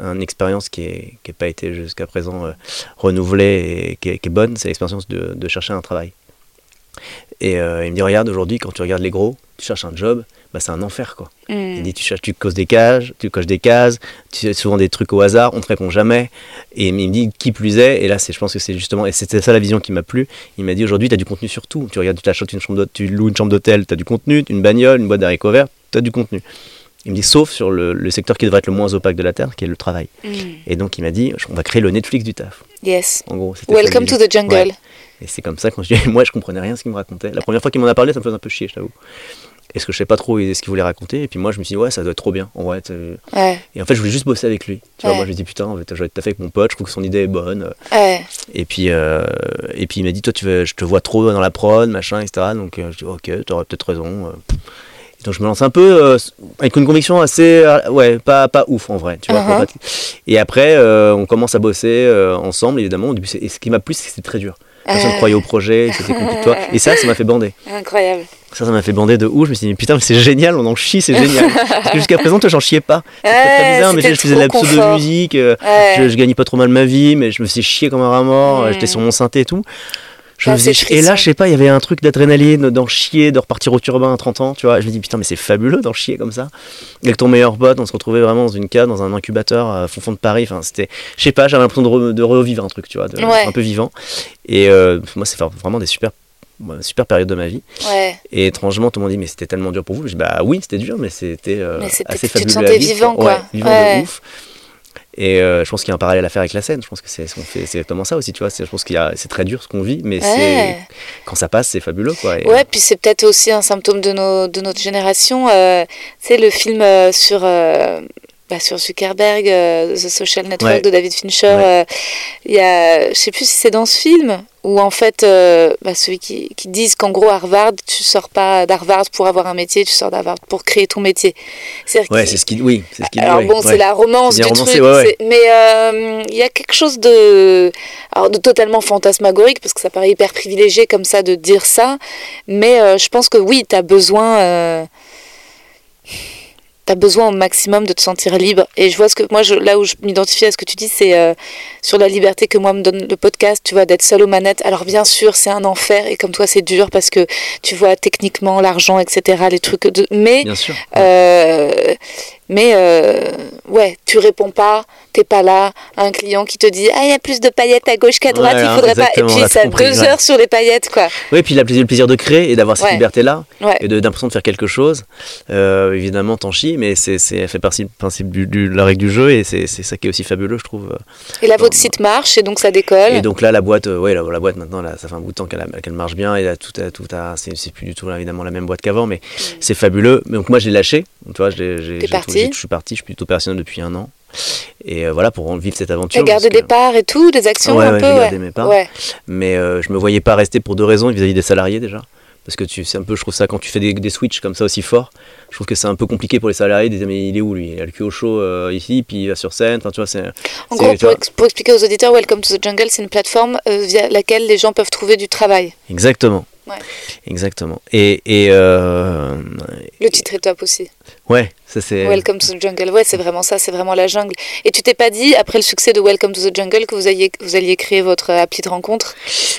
C: un- une expérience qui n'a pas été jusqu'à présent euh, renouvelée et qui est, qui est bonne, c'est l'expérience de, de chercher un travail. Et euh, il me dit, regarde, aujourd'hui, quand tu regardes les gros, tu cherches un job, bah, c'est un enfer, quoi.
B: Hmm.
C: Il dit, tu, cherches, tu causes des cases, tu coches des cases, tu fais souvent des trucs au hasard, on te répond jamais. Et il me dit, qui plus est, et là, c'est, je pense que c'est justement, et c'était ça la vision qui m'a plu. Il m'a dit, aujourd'hui, tu as du contenu sur tout. Tu regardes, tu t'achètes une chambre d'hôtel, tu loues une chambre d'hôtel, tu as du contenu, une bagnole, une boîte d'haricots verts, tu as du contenu. Il me dit sauf sur le, le secteur qui devrait être le moins opaque de la Terre, qui est le travail.
B: Mm.
C: Et donc il m'a dit, on va créer le Netflix du taf.
B: Yes.
C: En gros, c'était
B: Welcome to the jungle.
C: Ouais. Et c'est comme ça que je dit, <laughs> moi je comprenais rien ce qu'il me racontait. La première fois qu'il m'en a parlé, ça me faisait un peu chier, je t'avoue. Est-ce que je sais pas trop ce qu'il voulait raconter? Et puis moi je me suis dit, ouais, ça doit être trop bien. En vrai,
B: Ouais.
C: et en fait, je voulais juste bosser avec lui. Tu vois,
B: Ouais.
C: moi je lui ai dit, putain, en fait, je vais taffer avec mon pote, je trouve que son idée est bonne.
B: Ouais.
C: Et puis, euh, et puis il m'a dit, toi, tu veux, je te vois trop dans la prod, machin, etc. Donc euh, je dis, ok, t'aurais peut-être raison. euh. Et donc je me lance un peu euh, avec une conviction assez, euh, ouais, pas, pas ouf en vrai. Tu vois,
B: Uh-huh.
C: Et après, on commence à bosser ensemble, évidemment. Au début, et ce qui m'a plu, c'est que c'était très dur. Personne ne
B: Ah.
C: croyait au projet, c'était compliqué. toi. Et ça, ça m'a fait bander.
B: Incroyable.
C: Ça, ça m'a fait bander de ouf. Je me suis dit, putain, mais c'est génial, on en chie, c'est génial. Parce que jusqu'à présent, toi, j'en chiais pas. C'était très bizarre, mais je faisais de la
B: trop
C: pseudo
B: confort.
C: musique. euh,
B: Ouais.
C: je, je gagnais pas trop mal ma vie, mais je me faisais chier comme un rat mort. euh. J'étais sur mon synthé et tout. Je
B: Ah,
C: me faisais
B: c'est
C: chier. Et là, je sais pas, il y avait un truc d'adrénaline, d'en chier, de repartir au turbin à 30 ans, tu vois. Je me dis, putain, mais c'est fabuleux d'en chier comme ça. Avec ton meilleur pote, on se retrouvait vraiment dans une cave, dans un incubateur à fond fond de Paris. Enfin, c'était, je sais pas, j'avais l'impression de, re- de revivre un truc, tu vois, de-
B: Ouais.
C: un peu vivant. Et euh, moi, c'est vraiment des super, super périodes de ma vie.
B: Ouais.
C: Et étrangement, tout le monde dit, mais c'était tellement dur pour vous. Je dis, bah oui, c'était dur, mais c'était euh, assez
B: tu te
C: fabuleux.
B: sentais vivant, quoi.
C: Ouais, vivant
B: Ouais.
C: de ouf. Et euh, je pense qu'il y a un parallèle à faire avec la scène. Je pense que c'est exactement ça aussi, tu vois. C'est- Je pense qu'il c'est très dur ce qu'on vit, mais
B: Ouais.
C: quand ça passe, c'est fabuleux, quoi. Et,
B: Ouais, puis c'est peut-être aussi un symptôme de, nos, de notre génération. Euh, c'est le film euh, sur, euh, bah, sur Zuckerberg, euh, The Social Network
C: Ouais.
B: de David Fincher.
C: Ouais.
B: euh, Il y a, je sais plus si c'est dans ce film où en fait, euh, bah, ceux qui, qui disent qu'en gros Harvard, tu sors pas d'Harvard pour avoir un métier, tu sors d'Harvard pour créer ton métier. C'est-à-dire
C: ouais, c'est ce qu'il, oui, c'est ce qu'il.
B: alors bon, c'est la romance
C: C'est
B: du
C: romancé,
B: truc, c'est- mais euh, il y a quelque chose de, alors de totalement fantasmagorique parce que ça paraît hyper privilégié comme ça de dire ça, mais je pense que oui, tu as besoin, euh, t'as besoin au maximum de te sentir libre. Et je vois ce que moi, je, là où je m'identifie à ce que tu dis, c'est euh, sur la liberté que moi me donne le podcast, tu vois, d'être seul aux manettes. Alors bien sûr, c'est un enfer et comme toi, c'est dur parce que tu vois techniquement l'argent, etc., les trucs de, mais
C: Bien sûr.
B: euh, mais euh, ouais, tu réponds pas, t'es pas là. Un client qui te dit Ah, il y a plus de paillettes à gauche qu'à droite,
C: Ouais,
B: il faudrait pas. Et puis ça
C: compris,
B: deux
C: ouais.
B: heures sur les paillettes, quoi.
C: Oui, puis il a le plaisir, le plaisir de créer et d'avoir cette
B: Ouais.
C: liberté-là
B: Ouais.
C: et de, d'impression de faire quelque chose. Euh, évidemment, t'en chies, mais c'est, fait partie du principe du, la règle du jeu et c'est, ça qui est aussi fabuleux, je trouve.
B: Et là, votre site marche et donc ça décolle.
C: Et donc là, la boîte, euh, ouais, la, la boîte maintenant, là, ça fait un bout de temps qu'elle, marche bien et là, tout, a- tout a, c'est, c'est plus du tout là, évidemment la même boîte qu'avant, mais c'est fabuleux. Mais donc moi, j'ai lâché. Tu vois, j'ai, j'ai, j'ai-
B: parti
C: je suis parti. Je suis plutôt opérationnel depuis un an. Et euh, voilà pour vivre cette aventure.
B: T'as gardé des
C: que-
B: parts et tout, des actions
C: Ouais,
B: un
C: ouais,
B: peu.
C: j'ai
B: ouais.
C: gardé mes parts.
B: Ouais.
C: Mais euh, je me voyais pas rester pour deux raisons vis-à-vis des salariés déjà. Parce que tu, c'est un peu, je trouve ça, quand tu fais des, des switches comme ça aussi forts, je trouve que c'est un peu compliqué pour les salariés de dire mais il est où lui? Il a le cul au chaud euh, ici, puis il va sur scène, enfin tu vois, c'est.
B: En
C: c'est-
B: gros, pour,
C: vois,
B: ex- pour expliquer aux auditeurs, Welcome to the Jungle, c'est une plateforme euh, via laquelle les gens peuvent trouver du travail.
C: Exactement.
B: Ouais.
C: Exactement. Et, et
B: Le titre est top aussi.
C: Ouais, ça c'est.
B: Welcome to the Jungle. Ouais, c'est vraiment ça, c'est vraiment la jungle. Et tu t'es pas dit, après le succès de Welcome to the Jungle, que vous alliez, vous alliez créer votre euh, appli de rencontre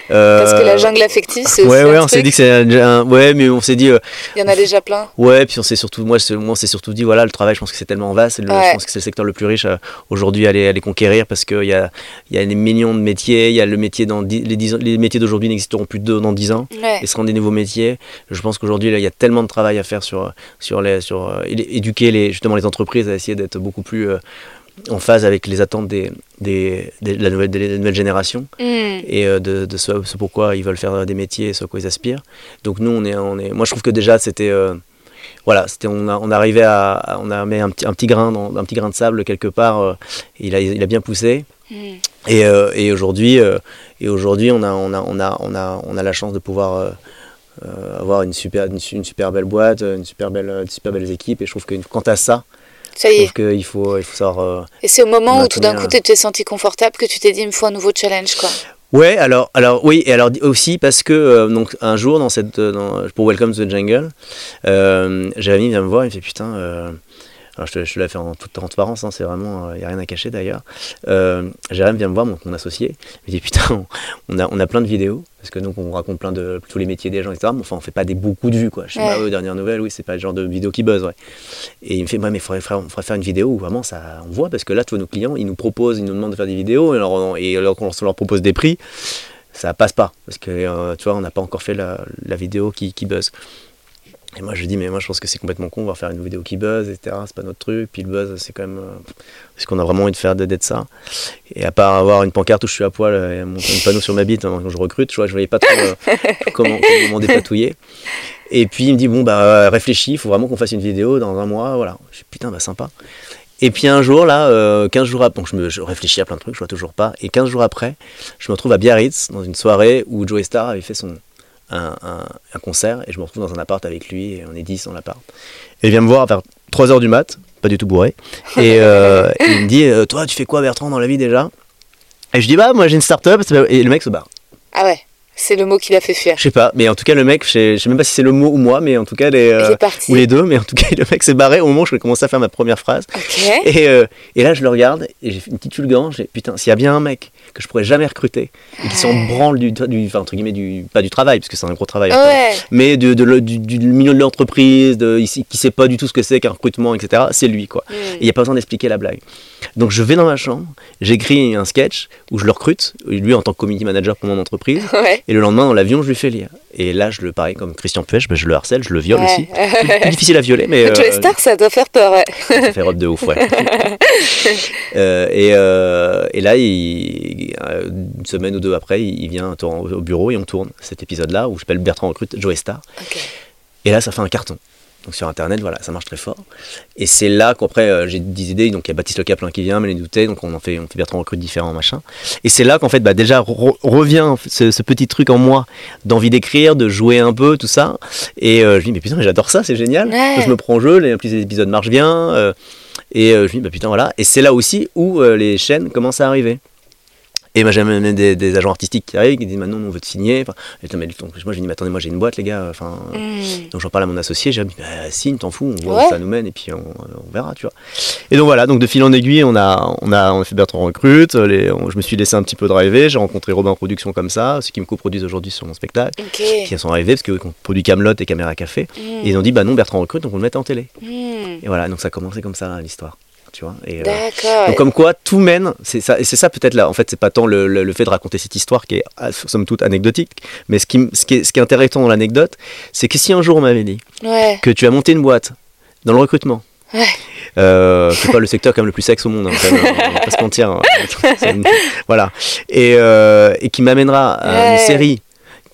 B: Parce que la
C: euh,
B: jungle affective, c'est aussi
C: Ouais, ouais,
B: un
C: on s'est dit que c'est un, Ouais, mais on s'est dit. euh,
B: Il y en a déjà plein.
C: Ouais, puis on s'est surtout, moi, on s'est surtout dit, voilà, le travail, je pense que c'est tellement vaste, le-
B: Ouais.
C: je pense que c'est le secteur le plus riche euh, aujourd'hui à aller conquérir parce qu'il y a, y a des millions de métiers, il y a le métier dans dix- les, dix les métiers d'aujourd'hui n'existeront plus de, dans 10 ans
B: Ouais.
C: et seront des nouveaux métiers. Je pense qu'aujourd'hui, il y a tellement de travail à faire sur, sur les, sur euh, éduquer les, justement les entreprises à essayer d'être beaucoup plus euh, en phase avec les attentes des, des, des- de la nouvelle, générations
B: Hmm.
C: et euh, de, de ce, ce pourquoi ils veulent faire des métiers et ce à quoi ils aspirent. Donc nous, on est, on est, moi je trouve que déjà c'était, euh, voilà, c'était, on, a, on arrivait à, à- on a mis un petit, un petit grain, dans, un petit grain de sable quelque part, euh, il a, il a bien poussé.
B: Hmm.
C: Et, euh, et aujourd'hui, euh, et aujourd'hui, on a, on a, on a, on a, on a la chance de pouvoir euh, euh, avoir une super, une, su- une super belle boîte, une super belle, une super belles équipes. Et je trouve que quant à ça,
B: Ça
C: je
B: y est.
C: trouve qu'il faut, il faut savoir. euh,
B: Et c'est au moment où tout d'un coup tu t'es senti confortable que tu t'es dit il me faut un nouveau challenge quoi.
C: Ouais, alors, alors oui, et alors aussi parce que euh, donc un jour dans cette euh, dans- pour Welcome to the Jungle, euh, Jérémy vient me voir, il me fait putain. Euh, alors je te, je te la fais en toute transparence, hein, c'est vraiment, il n'y a rien à cacher d'ailleurs. Euh, Jérémy vient me voir, mon, mon associé, il me dit putain, on, a, on a plein de vidéos, parce que donc on raconte plein de tous les métiers des gens, etc. Mais enfin, on fait pas des beaucoup de vues, quoi. Je sais
B: Ouais.
C: pas, aux dernières nouvelles, oui, c'est pas le genre de vidéo qui buzz, ouais. Et il me fait, ouais, mais il faudrait, on faudrait faire une vidéo où vraiment ça, on voit, parce que là, tu vois, nos clients, ils nous proposent, ils nous demandent de faire des vidéos, et alors, et alors qu'on leur propose des prix, ça passe pas, parce que, euh, tu vois, on n'a pas encore fait la, la vidéo qui, qui buzz. Et moi, je dis, mais moi, je pense que c'est complètement con, on va faire une vidéo qui buzz, etc. C'est pas notre truc. Puis le buzz, c'est quand même. Euh, ce qu'on a vraiment envie de faire d'être ça? Et à part avoir une pancarte où je suis à poil et un panneau sur ma bite hein, quand je recrute, je, vois, voyais pas trop euh, <laughs> comment, comment dépatouiller. Et puis il me dit, bon, bah réfléchis, il faut vraiment qu'on fasse une vidéo dans un mois. Voilà. Je dis, putain, bah sympa. Et puis un jour, là, euh, 15 jours après, je, me, réfléchis à plein de trucs, je vois toujours pas. Et 15 jours après, je me retrouve à Biarritz, dans une soirée où Joey Star avait fait son, un, un, concert, et je me retrouve dans un appart avec lui, et on est 10 dans l'appart. Et il vient me voir vers 3h du mat, pas du tout bourré, et, euh, <laughs> il me dit euh, Toi, tu fais quoi, Bertrand, dans la vie déjà? Et je dis Bah, moi j'ai une start-up, et le mec se barre.
B: Ah ouais c'est le mot qui l'a fait fuir.
C: Je sais pas, mais en tout cas, le mec, je sais même pas si c'est le mot ou moi, mais en tout cas, les, euh, ou les deux, mais en tout cas, <laughs> le mec s'est barré au moment où je commençais à faire ma première phrase. Et, euh, et, là, je le regarde et j'ai une petite fulgurance. Putain, s'il y a bien un mec que je pourrais jamais recruter et qui s'en branle du, du enfin, entre guillemets, du, pas du travail, parce que c'est un gros travail, mais de, de, du, milieu de l'entreprise, qui sait pas du tout ce que c'est qu'un recrutement, etc., c'est lui, quoi. Hmm. Il n'y a pas besoin d'expliquer la blague. Donc, je vais dans ma chambre, j'écris un sketch où je le recrute, lui en tant que community manager pour mon entreprise. <laughs> Et le lendemain, dans l'avion, je lui fais lire. Et là, je le pareil comme Christian Puech, je le harcèle, je le viole aussi. Plus difficile à violer, mais.
B: Euh, Star, ça doit faire peur, ouais.
C: ça fait robe de ouf, ouais. <laughs> euh, et, euh, et, là, il, une semaine ou deux après, il vient au bureau et on tourne cet épisode-là où je j'appelle Bertrand Recrute Joe Star. Et là, ça fait un carton. Donc sur internet, voilà, ça marche très fort. Et c'est là qu'après euh, j'ai des idées. Donc il y a Baptiste Le Caplin qui vient, mais les douter. Donc on en fait, on fait Bertrand recrute différents machin. Et c'est là qu'en fait, bah, déjà revient ce, petit truc en moi d'envie d'écrire, de jouer un peu, tout ça. Et euh, je me dis mais putain, j'adore ça, c'est génial. Je me prends en jeu, les, les épisodes marchent bien. Euh, et je me dis bah putain voilà. Et c'est là aussi où les chaînes commencent à arriver. Et moi, j'ai même des, des, agents artistiques qui arrivent, qui disent maintenant, on veut te signer. Enfin, et moi, je dis, mais attendez, moi, j'ai une boîte, les gars. Enfin, mm. Donc, j'en parle à mon associé. J'ai dit, bah, signe, t'en fous, on voit où ça nous mène, et puis on, on, verra, tu vois. Et donc, voilà, donc de fil en aiguille, on a, on a, on a fait Bertrand Recrute. Les, je me suis laissé un petit peu driver. J'ai rencontré Robin Productions comme ça, ceux qui me coproduisent aujourd'hui sur mon spectacle, qui sont arrivés, parce qu'on produit Camelot et Caméra Café. Mm. Et ils ont dit, bah non, Bertrand Recrute, donc on le met en télé. Mm. Et voilà, donc ça a commencé comme ça, l'histoire.
B: Et, euh,
C: donc comme quoi tout mène, c'est ça, et c'est ça peut-être là. En fait, c'est pas tant le, le, fait de raconter cette histoire qui est ah, somme toute anecdotique, mais ce qui, ce qui, est, ce qui est intéressant dans l'anecdote, c'est que si un jour on m'avait dit que tu as monté une boîte dans le recrutement. Ouais. Euh, c'est pas le secteur comme le plus sexe au monde, hein, on va pas se mentir. Hein. <laughs> voilà. Et, euh, et qui m'amènera à une série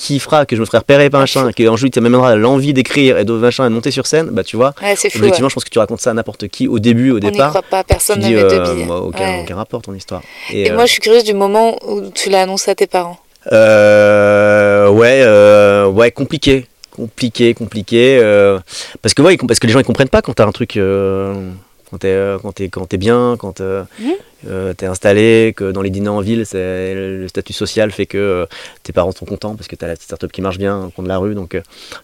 C: qui fera que je me ferai repérer par machin, qui ensuite m'amènera l'envie d'écrire et de machin et de monter sur scène, bah tu vois,
B: ouais, fou,
C: objectivement, je pense que tu racontes ça à n'importe qui au début, au départ.
B: croit pas, personne n'a euh,
C: aucun, aucun, rapport ton histoire.
B: Et, moi, euh, je suis curieuse du moment où tu l'as annoncé à tes parents.
C: Euh, ouais, euh, ouais, compliqué, compliqué, compliqué, euh, parce que ouais, parce que les gens ils comprennent pas quand t'as un truc quand t'es euh, quand es, quand es bien, quand euh, mmh. euh, tu es installé, que dans les dîners en ville, le statut social fait que tes parents sont contents parce que tu as la petite start-up qui marche bien au coin de la rue. Donc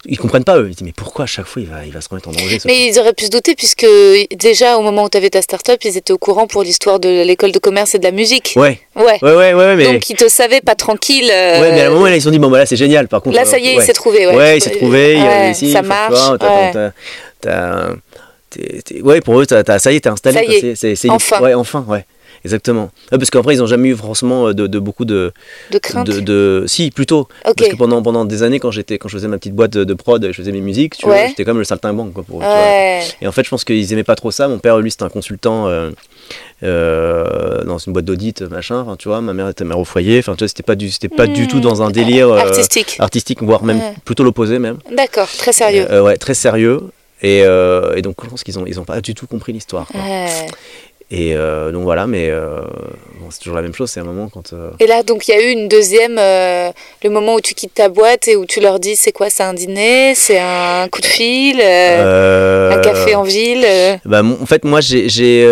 C: ils comprennent pas eux. Ils disent mais pourquoi à chaque fois il va, il va se remettre en danger
B: Mais ils auraient pu se douter puisque déjà au moment où tu avais ta start-up, ils étaient au courant pour l'histoire de l'école de commerce et de la musique.
C: Ouais.
B: Ouais.
C: Ouais, ouais, ouais, mais...
B: Donc ils te savaient pas tranquille.
C: Ouais, mais à un moment là, ils se sont dit bon bah là c'est génial. Par contre.
B: Là ça y est, il s'est trouvé.
C: Ouais, ouais il s'est trouvé.
B: Il ça marche.
C: Ouais, pour eux, ça y est, t'es installé.
B: Ça y est. C'est, enfin.
C: Ouais, enfin, ouais. Exactement. parce qu'après, ils n'ont jamais eu forcément de, de beaucoup de.
B: De crainte.
C: De, Si, plutôt. Parce que pendant, pendant des années, quand, j'étais, quand je faisais ma petite boîte de, prod, je faisais mes musiques, tu vois, j'étais comme le saltimbanque. Quoi, pour, Et en fait, je pense qu'ils aimaient pas trop ça. Mon père, lui, c'était un consultant. Euh, euh, dans une boîte d'audit machin enfin tu vois ma mère était mère au foyer enfin tu vois c'était pas du c'était pas du tout dans un délire euh,
B: artistique
C: artistique voire même plutôt l'opposé même
B: d'accord très sérieux
C: ouais très sérieux et, euh, et, donc je pense qu'ils n'ont ils ont pas du tout compris l'histoire. Et euh, donc voilà, mais euh, bon, c'est toujours la même chose, c'est un moment quand...
B: Et là, donc il y a eu une deuxième, le moment où tu quittes ta boîte et où tu leur dis c'est quoi, c'est un dîner, c'est un coup de fil, un café en ville
C: bah, En fait, moi, j'ai...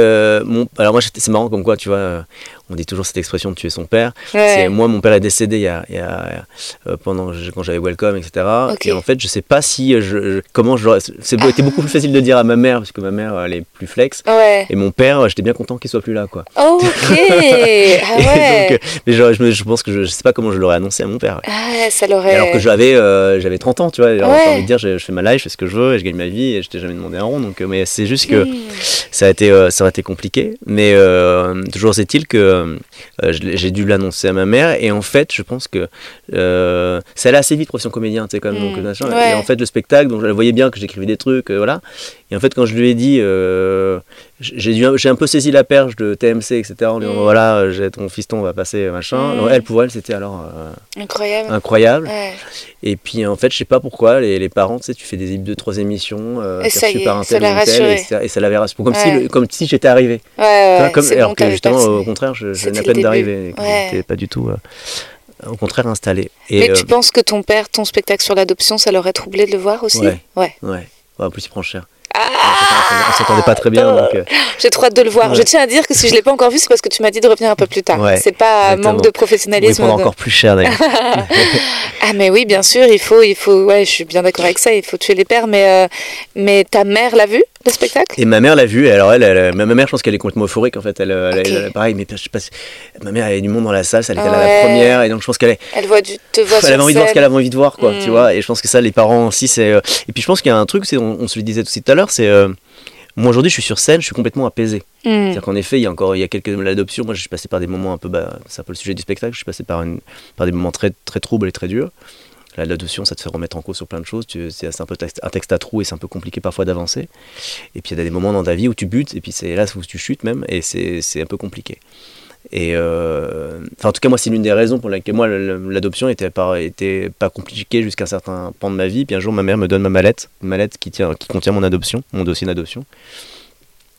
C: mon... Alors moi, c'est marrant comme quoi, tu vois, on dit toujours cette expression de tuer son père. C'est moi, mon père est décédé il y a, il y a euh, pendant quand j'avais Welcome, etc. Et en fait, je sais pas si je, je comment je. C'était beaucoup plus facile de dire à ma mère parce que ma mère elle est plus flex. Et mon père, j'étais bien content qu'il soit plus là, quoi.
B: Ok. ah <laughs> ouais.
C: donc, mais je, je, pense que je, sais pas comment je l'aurais annoncé à mon père.
B: Ah, ça l'aurait.
C: Alors que j'avais euh, j'avais 30 ans, tu vois. J'ai envie de dire, je, fais ma life, je fais ce que je veux, et je gagne ma vie, et je t'ai jamais demandé un rond. Donc, mais c'est juste que hmm. ça a été ça aurait été compliqué. Mais toujours est-il que euh, euh, j'ai dû l'annoncer à ma mère. Et en fait, je pense que euh, ça allait assez vite, profession comédien, tu sais.
B: Mm.
C: donc, machin.
B: Ouais.
C: Et en fait, le spectacle, donc, je voyais bien que j'écrivais des trucs, voilà. Et en fait, quand je lui ai dit, euh, j'ai un peu saisi la perche de TMC, etc. En lui disant,
B: Mm.
C: voilà, ton fiston va passer, machin.
B: Mm.
C: Elle, pour elle, c'était alors euh,
B: Incroyable.
C: incroyable.
B: Ouais.
C: Et puis en fait, je sais pas pourquoi, les, les parents, tu sais, tu fais des deux, trois émissions, euh,
B: Et ça y est,
C: par un tel
B: l'a
C: ou un tel,
B: rassuré.
C: et, ça- et ça l'avait rassuré. Comme, si,
B: Ouais.
C: le- comme si j'étais arrivé.
B: Ouais,
C: comme, alors
B: bon,
C: que justement, au contraire, je, je venais à peine d'arriver. J'étais pas du tout, euh, au contraire, installé. Et,
B: Mais
C: euh,
B: tu penses que ton père, ton spectacle sur l'adoption, ça l'aurait troublé de le voir aussi?
C: Ouais.
B: Ouais.
C: ouais. Ouais, en plus, il prend cher.
B: Ah
C: on s'entendait pas très bien, donc. euh,
B: J'ai trop hâte de le voir.
C: Ouais.
B: Je tiens à dire que si je l'ai pas encore vu, c'est parce que tu m'as dit de revenir un peu plus tard.
C: Ouais,
B: c'est pas
C: exactement.
B: manque de professionnalisme. de-
C: encore plus cher d'ailleurs. <laughs>
B: Ah mais oui, bien sûr, il faut, il faut. Ouais, je suis bien d'accord avec ça. Il faut tuer les pères. Mais, euh, mais ta mère l'a vu le spectacle?
C: Et ma mère l'a vu, alors elle, elle- ma mère, je pense qu'elle est complètement euphorique en fait. Elle, elle- pareil, mais je sais pas si- ma mère, elle avait du monde dans la salle, elle était là
B: ouais.
C: la première, et donc je pense qu'elle est,
B: Elle voit du, te voit sur
C: elle avait envie de voir ce qu'elle avait envie de voir, quoi,
B: Mm.
C: tu vois. Et je pense que ça, les parents aussi, c'est. euh, Et puis je pense qu'il y a un truc, c'est, on, on se le disait aussi tout à l'heure, c'est. euh, Moi aujourd'hui, je suis sur scène, je suis complètement apaisé.
B: Hmm.
C: C'est-à-dire qu'en effet, il y a encore il y a quelques l'adoption. Moi, je suis passé par des moments un peu, bah, c'est un peu le sujet du spectacle. Je suis passé par, une, par des moments très très troubles et très durs. L'adoption, ça te fait remettre en cause sur plein de choses. C'est un peu texte, un texte à trous et c'est un peu compliqué parfois d'avancer. Et puis il y a des moments dans ta vie où tu butes et puis c'est là où tu chutes même et c'est c'est un peu compliqué. Et euh, enfin, en tout cas, moi, c'est l'une des raisons pour laquelle moi l'adoption était pas était pas compliquée jusqu'à un certain pan de ma vie. Puis un jour, ma mère me donne ma mallette, une mallette qui tient qui contient mon adoption, mon dossier d'adoption.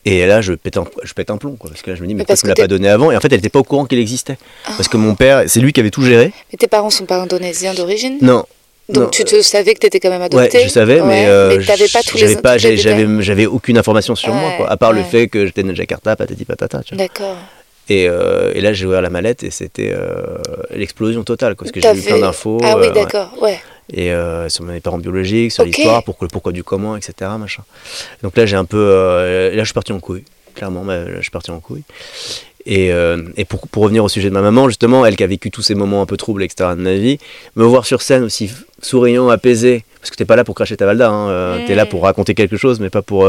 C: Et là, je pète un, je pète un plomb, quoi, parce que là, je me dis, mais
B: Mais
C: pourquoi tu me l'as pas donné avant? Et en fait, elle n'était pas au courant qu'il existait. Parce que mon père, c'est lui qui avait tout géré.
B: Mais tes parents sont pas indonésiens d'origine?
C: Non,
B: Donc
C: non,
B: tu te savais que tu étais quand même adopté?
C: Ouais, je savais, mais, euh,
B: mais t'avais pas tous les
C: j'avais pas, j'avais, aucune information sur moi, quoi, à part le fait que j'étais né à Jakarta, patati patata.
B: D'accord.
C: Et, euh, et là, j'ai ouvert la mallette et c'était euh, l'explosion totale, quoi, parce que j'ai
B: T'avais-
C: plein d'infos.
B: Ah oui,
C: euh, ouais.
B: d'accord. Ouais.
C: et euh, sur mes parents biologiques, sur l'histoire, pourquoi le pourquoi du comment, etc. Machin. Donc là, j'ai un peu, euh, là, je suis parti en couille, clairement, bah, là, je suis parti en couille. Et, euh, et pour, pour revenir au sujet de ma maman, justement, elle qui a vécu tous ces moments un peu troubles, etc. de ma vie, me voir sur scène aussi souriant, apaisé, parce que t'es pas là pour cracher ta valda, hein, euh,
B: Mm.
C: t'es là pour raconter quelque chose, mais pas pour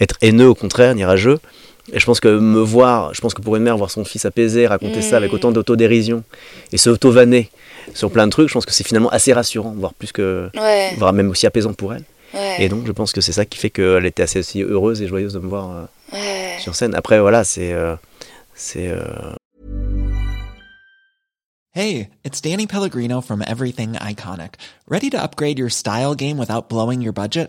C: être haineux, au contraire, ni rageux. Et je pense que me voir, je pense que pour une mère, voir son fils apaisé, raconter
B: Mm.
C: ça avec autant d'autodérision et se auto-vanner sur plein de trucs, je pense que c'est finalement assez rassurant, voire plus que,
B: Ouais.
C: voire même aussi apaisant pour elle.
B: ouais.
C: Et donc, je pense que c'est ça qui fait qu'elle était assez aussi heureuse et joyeuse de me voir euh,
B: ouais.
C: sur scène. Après, voilà, c'est. euh, c'est euh,
D: Hey, it's Danny Pellegrino from Everything Iconic. Ready to upgrade your style game without blowing your budget?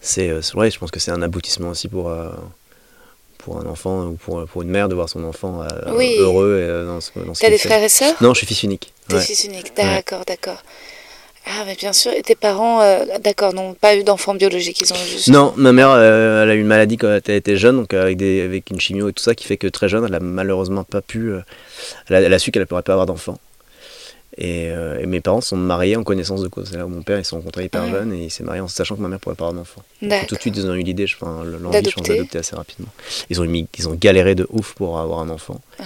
C: C'est euh, c'est vrai, je pense que c'est un aboutissement aussi pour, euh, pour un enfant ou pour, pour une mère de voir son enfant euh,
B: Oui.
C: heureux et, euh, dans ce, dans ce
B: T'as des
C: fait.
B: frères et sœurs?
C: Non, je suis fils unique.
B: T'es
C: Ouais.
B: fils unique. D'accord, d'accord. Ah, mais bien sûr. Et tes parents, euh, d'accord, n'ont pas eu d'enfants biologiques. Ils ont juste.
C: Non, ma mère, euh, elle a eu une maladie quand elle était jeune, donc euh, avec, des, avec une chimio et tout ça, qui fait que très jeune, elle a malheureusement pas pu. euh, elle, a, elle a su qu'elle ne pourrait pas avoir d'enfant. Et, euh, et mes parents sont mariés en connaissance de cause. C'est là où mon père, ils se sont rencontrés hyper
B: Ah.
C: jeunes et il s'est marié en sachant que ma mère pourrait pas avoir d'enfant. Tout de suite, ils ont eu l'idée, l'envie, je pense,
B: D'adopter.
C: d'adopter assez rapidement. Ils ont, mis, ils ont galéré de ouf pour avoir un enfant.
B: Ouais.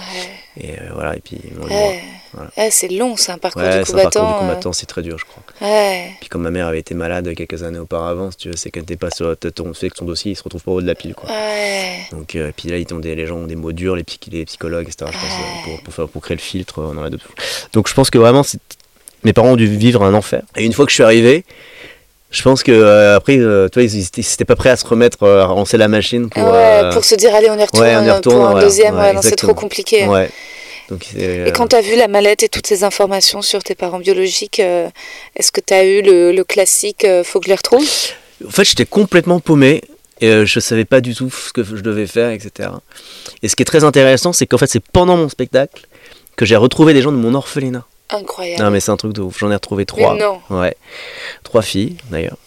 C: Et euh, voilà, et puis ils m'ont eu
B: Ouais.
C: Voilà.
B: Ah, c'est long, c'est un parcours
C: Ouais,
B: du
C: c'est un parcours du
B: combattant.
C: combattant, c'est très dur, je crois.
B: euh, Ouais.
C: Puis comme ma mère avait été malade quelques années auparavant, si tu veux, c'est qu'elle n'était pas sur ton fait que son dossier, il se retrouve pas au haut de la pile, quoi.
B: Ouais.
C: Donc, euh, puis là, ils ont des, les gens ont des mots durs, les, psy- les psychologues, etc. Je pense, euh,
B: Ouais.
C: pour, pour, faire, pour créer le filtre euh, dans l'adoption. Donc, je pense que vraiment, mes parents ont dû vivre un enfer. Et une fois que je suis arrivé, je pense que euh, après, euh, tu vois, ils ils étaient pas prêts à se remettre, euh, à relancer la machine pour.
B: ouais,
C: euh,
B: pour se dire, allez, on y retourne,
C: ouais, on y retourne,
B: pour un deuxième. C'est trop compliqué.
C: Donc,
B: Et quand tu as vu la mallette et toutes ces informations sur tes parents biologiques, est-ce que tu as eu le, le classique faut que je les retrouve?
C: En fait, j'étais complètement paumé. Et je savais pas du tout ce que je devais faire, etc. Et ce qui est très intéressant, c'est qu'en fait, c'est pendant mon spectacle que j'ai retrouvé des gens de mon orphelinat.
B: Incroyable.
C: Non, mais c'est un truc de ouf. J'en ai retrouvé trois.
B: non.
C: Ouais. Trois filles, d'ailleurs.